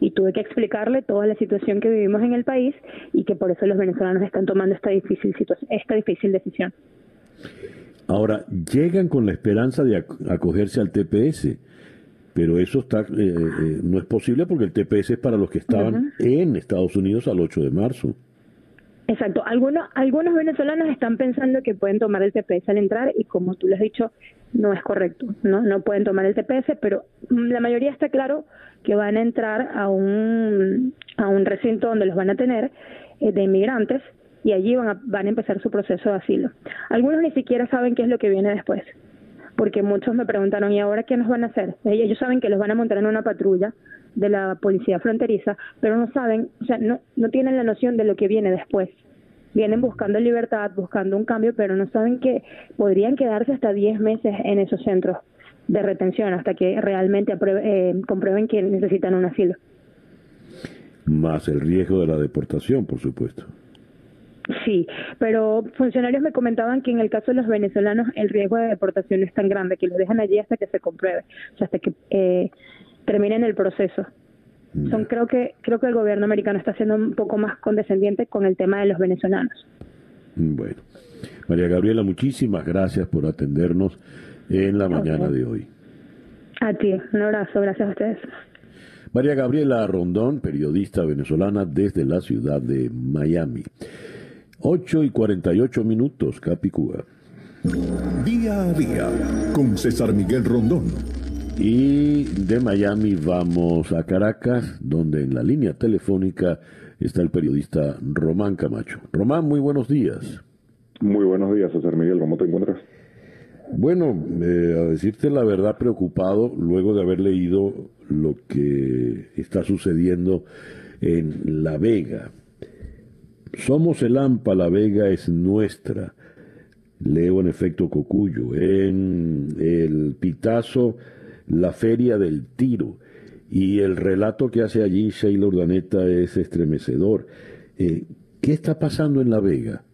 y tuve que explicarle toda la situación que vivimos en el país y que por eso los venezolanos están tomando esta difícil esta difícil decisión. Ahora, llegan con la esperanza de acogerse al TPS, pero eso está eh, eh, no es posible porque el TPS es para los que estaban en Estados Unidos al 8 de marzo. Exacto. Algunos, algunos venezolanos están pensando que pueden tomar el TPS al entrar y como tú lo has dicho, no es correcto. No, no pueden tomar el TPS, pero la mayoría está claro que van a entrar a un, a un recinto donde los van a tener eh, de inmigrantes y allí van a, van a empezar su proceso de asilo. Algunos ni siquiera saben qué es lo que viene después, porque muchos me preguntaron, ¿y ahora qué nos van a hacer? Ellos saben que los van a montar en una patrulla de la policía fronteriza, pero no saben, o sea, no, no tienen la noción de lo que viene después. Vienen buscando libertad, buscando un cambio, pero no saben que podrían quedarse hasta 10 meses en esos centros de retención hasta que realmente eh, comprueben que necesitan un asilo. Más el riesgo de la deportación, por supuesto. Sí, pero funcionarios me comentaban que en el caso de los venezolanos el riesgo de deportación es tan grande que los dejan allí hasta que se compruebe, o sea, hasta que eh, terminen el proceso. Son, creo que creo que el gobierno americano está siendo un poco más condescendiente con el tema de los venezolanos. Bueno, María Gabriela, muchísimas gracias por atendernos en la mañana de hoy. A ti, un abrazo, gracias a ustedes. María Gabriela Rondón, periodista venezolana desde la ciudad de Miami. 8 y 48 minutos, Capicúa. Día a día, con César Miguel Rondón. Y de Miami vamos a Caracas, donde en la línea telefónica está el periodista Román Camacho. Román, muy buenos días. Muy buenos días, César Miguel, ¿cómo te encuentras? Bueno, eh, a decirte la verdad, preocupado luego de haber leído lo que está sucediendo en La Vega. Somos el AMPA, La Vega es nuestra. Leo en efecto Cocuyo. En el Pitazo la feria del tiro. Y el relato que hace allí Sheila Urdaneta es estremecedor. Eh, ¿Qué está pasando en La Vega?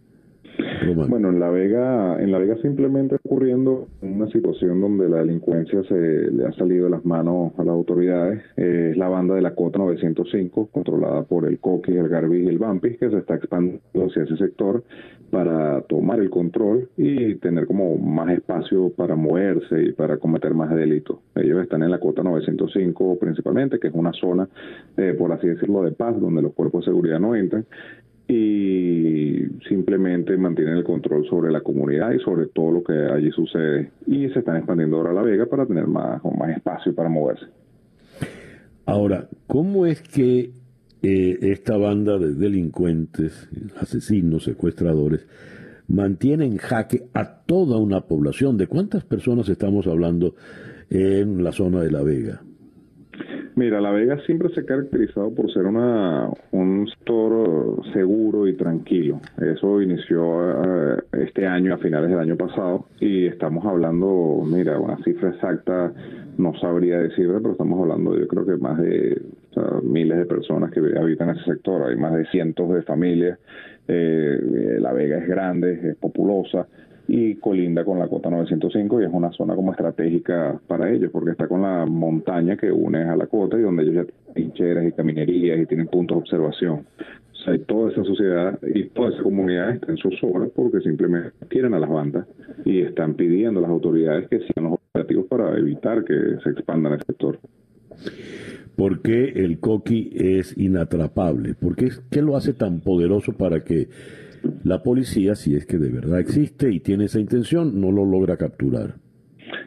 Bueno, en La Vega, en La Vega simplemente ocurriendo una situación donde la delincuencia se le ha salido de las manos a las autoridades. Eh, es la banda de la Cota 905, controlada por el Coqui, el Garbis y el Vampis, que se está expandiendo hacia ese sector para tomar el control y tener como más espacio para moverse y para cometer más delitos. Ellos están en la Cota 905 principalmente, que es una zona, eh, por así decirlo, de paz, donde los cuerpos de seguridad no entran y simplemente mantienen el control sobre la comunidad y sobre todo lo que allí sucede y se están expandiendo ahora a La Vega para tener más, más espacio para moverse. Ahora, ¿cómo es que eh, esta banda de delincuentes, asesinos, secuestradores, mantiene en jaque a toda una población? ¿De cuántas personas estamos hablando en la zona de La Vega? Mira, La Vega siempre se ha caracterizado por ser una, un sector seguro y tranquilo. Eso inició eh, este año, a finales del año pasado, y estamos hablando, mira, una cifra exacta no sabría decirle, pero estamos hablando, yo creo que más de miles de personas que habitan ese sector. Hay más de cientos de familias. Eh, la Vega es grande, es populosa y colinda con la cota 905 y es una zona como estratégica para ellos porque está con la montaña que une a la cota y donde ellos ya tienen hincheras y caminerías y tienen puntos de observación. O sea, toda esa sociedad y toda esa comunidad está en sus obras porque simplemente quieren a las bandas y están pidiendo a las autoridades que sigan los operativos para evitar que se expandan el sector. ¿Por qué el coqui es inatrapable? ¿Por qué, qué lo hace tan poderoso para que la policía, si es que de verdad existe y tiene esa intención, no lo logra capturar.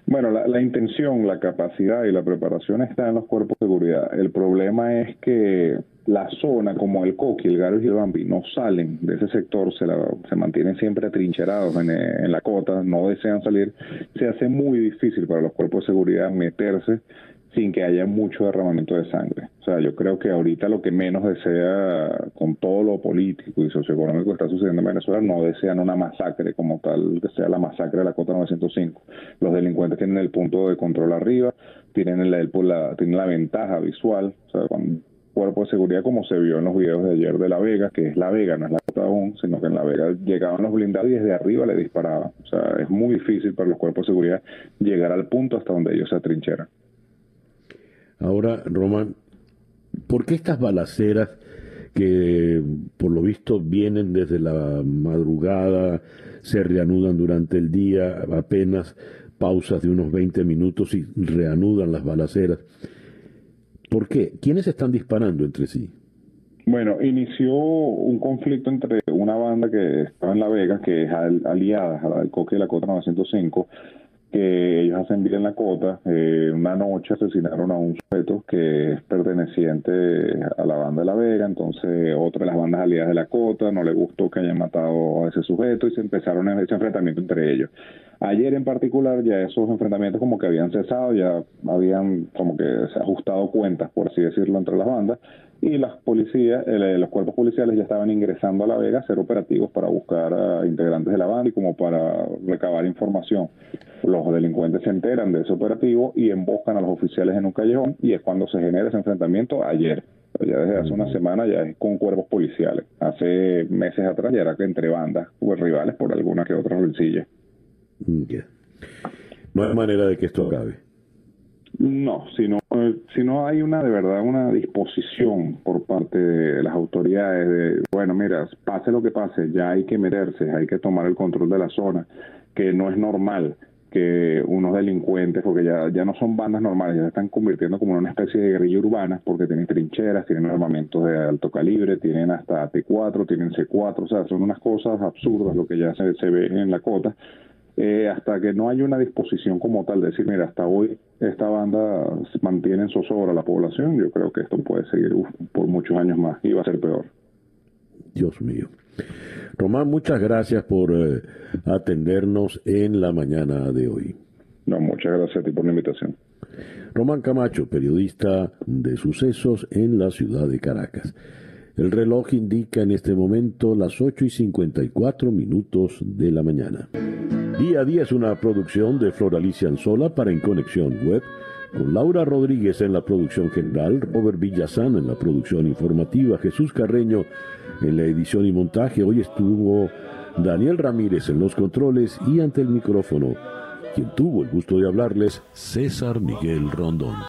Bueno, la, intención, la capacidad y la preparación está en los cuerpos de seguridad. El problema es que la zona como el Coqui, el Garo y el Bambi no salen de ese sector, se, se mantienen siempre atrincherados en, en, la cota, no desean salir. Se hace muy difícil para los cuerpos de seguridad meterse sin que haya mucho derramamiento de sangre. O sea, yo creo que ahorita lo que menos desea, con todo lo político y socioeconómico que está sucediendo en Venezuela, no desean una masacre como tal, que sea la masacre de la Cota 905. Los delincuentes tienen el punto de control arriba, tienen la, tienen la ventaja visual, o sea, cuando cuerpo de seguridad como se vio en los videos de ayer de La Vega, que es La Vega, no es la Cota aún, sino que en La Vega llegaban los blindados y desde arriba le disparaban. O sea, es muy difícil para los cuerpos de seguridad llegar al punto hasta donde ellos se atrincheran. Ahora, Román, ¿por qué estas balaceras que por lo visto vienen desde la madrugada, se reanudan durante el día, apenas pausas de unos 20 minutos y reanudan las balaceras? ¿Por qué? ¿Quiénes están disparando entre sí? Bueno, inició un conflicto entre una banda que estaba en La Vega, que es aliada a la del Coque de la Cota 905, que ellos hacen vida en la cota. Eh, una noche asesinaron a un sujeto que es perteneciente a la banda de La Vega, entonces otra de las bandas aliadas de la cota no le gustó que hayan matado a ese sujeto y se empezaron ese enfrentamiento entre ellos. Ayer en particular ya esos enfrentamientos como que habían cesado, ya habían como que se ajustado cuentas, por así decirlo, entre las bandas y las policías, eh, los cuerpos policiales ya estaban ingresando a La Vega a hacer operativos para buscar a integrantes de la banda y como para recabar información. Los delincuentes se enteran de ese operativo y emboscan a los oficiales en un callejón y es cuando se genera ese enfrentamiento ayer. Ya desde hace una semana ya es con cuerpos policiales. Hace meses atrás ya era que entre bandas, pues rivales por alguna que otra rencilla. No hay manera de que esto acabe. No, si no, si no hay una de verdad una disposición por parte de las autoridades de, bueno, mira, pase lo que pase, ya hay que meterse, hay que tomar el control de la zona, que no es normal que unos delincuentes, porque ya, ya no son bandas normales, ya se están convirtiendo como en una especie de guerrilla urbana, porque tienen trincheras, tienen armamentos de alto calibre, tienen hasta T4, tienen C4, o sea, son unas cosas absurdas lo que ya se, se ve en la cota eh, hasta que no haya una disposición como tal de decir, mira, hasta hoy esta banda mantiene en zozobra la población, yo creo que esto puede seguir por muchos años más y va a ser peor. Dios mío. Román, muchas gracias por eh, atendernos en la mañana de hoy. No, muchas gracias a ti por la invitación. Román Camacho, periodista de sucesos en la ciudad de Caracas. El reloj indica en este momento las 8 y 54 minutos de la mañana. Día a día es una producción de Floralicia Anzola para En Conexión Web, con Laura Rodríguez en la producción general, Robert Villazán en la producción informativa, Jesús Carreño en la edición y montaje. Hoy estuvo Daniel Ramírez en los controles y ante el micrófono, quien tuvo el gusto de hablarles, César Miguel Rondón.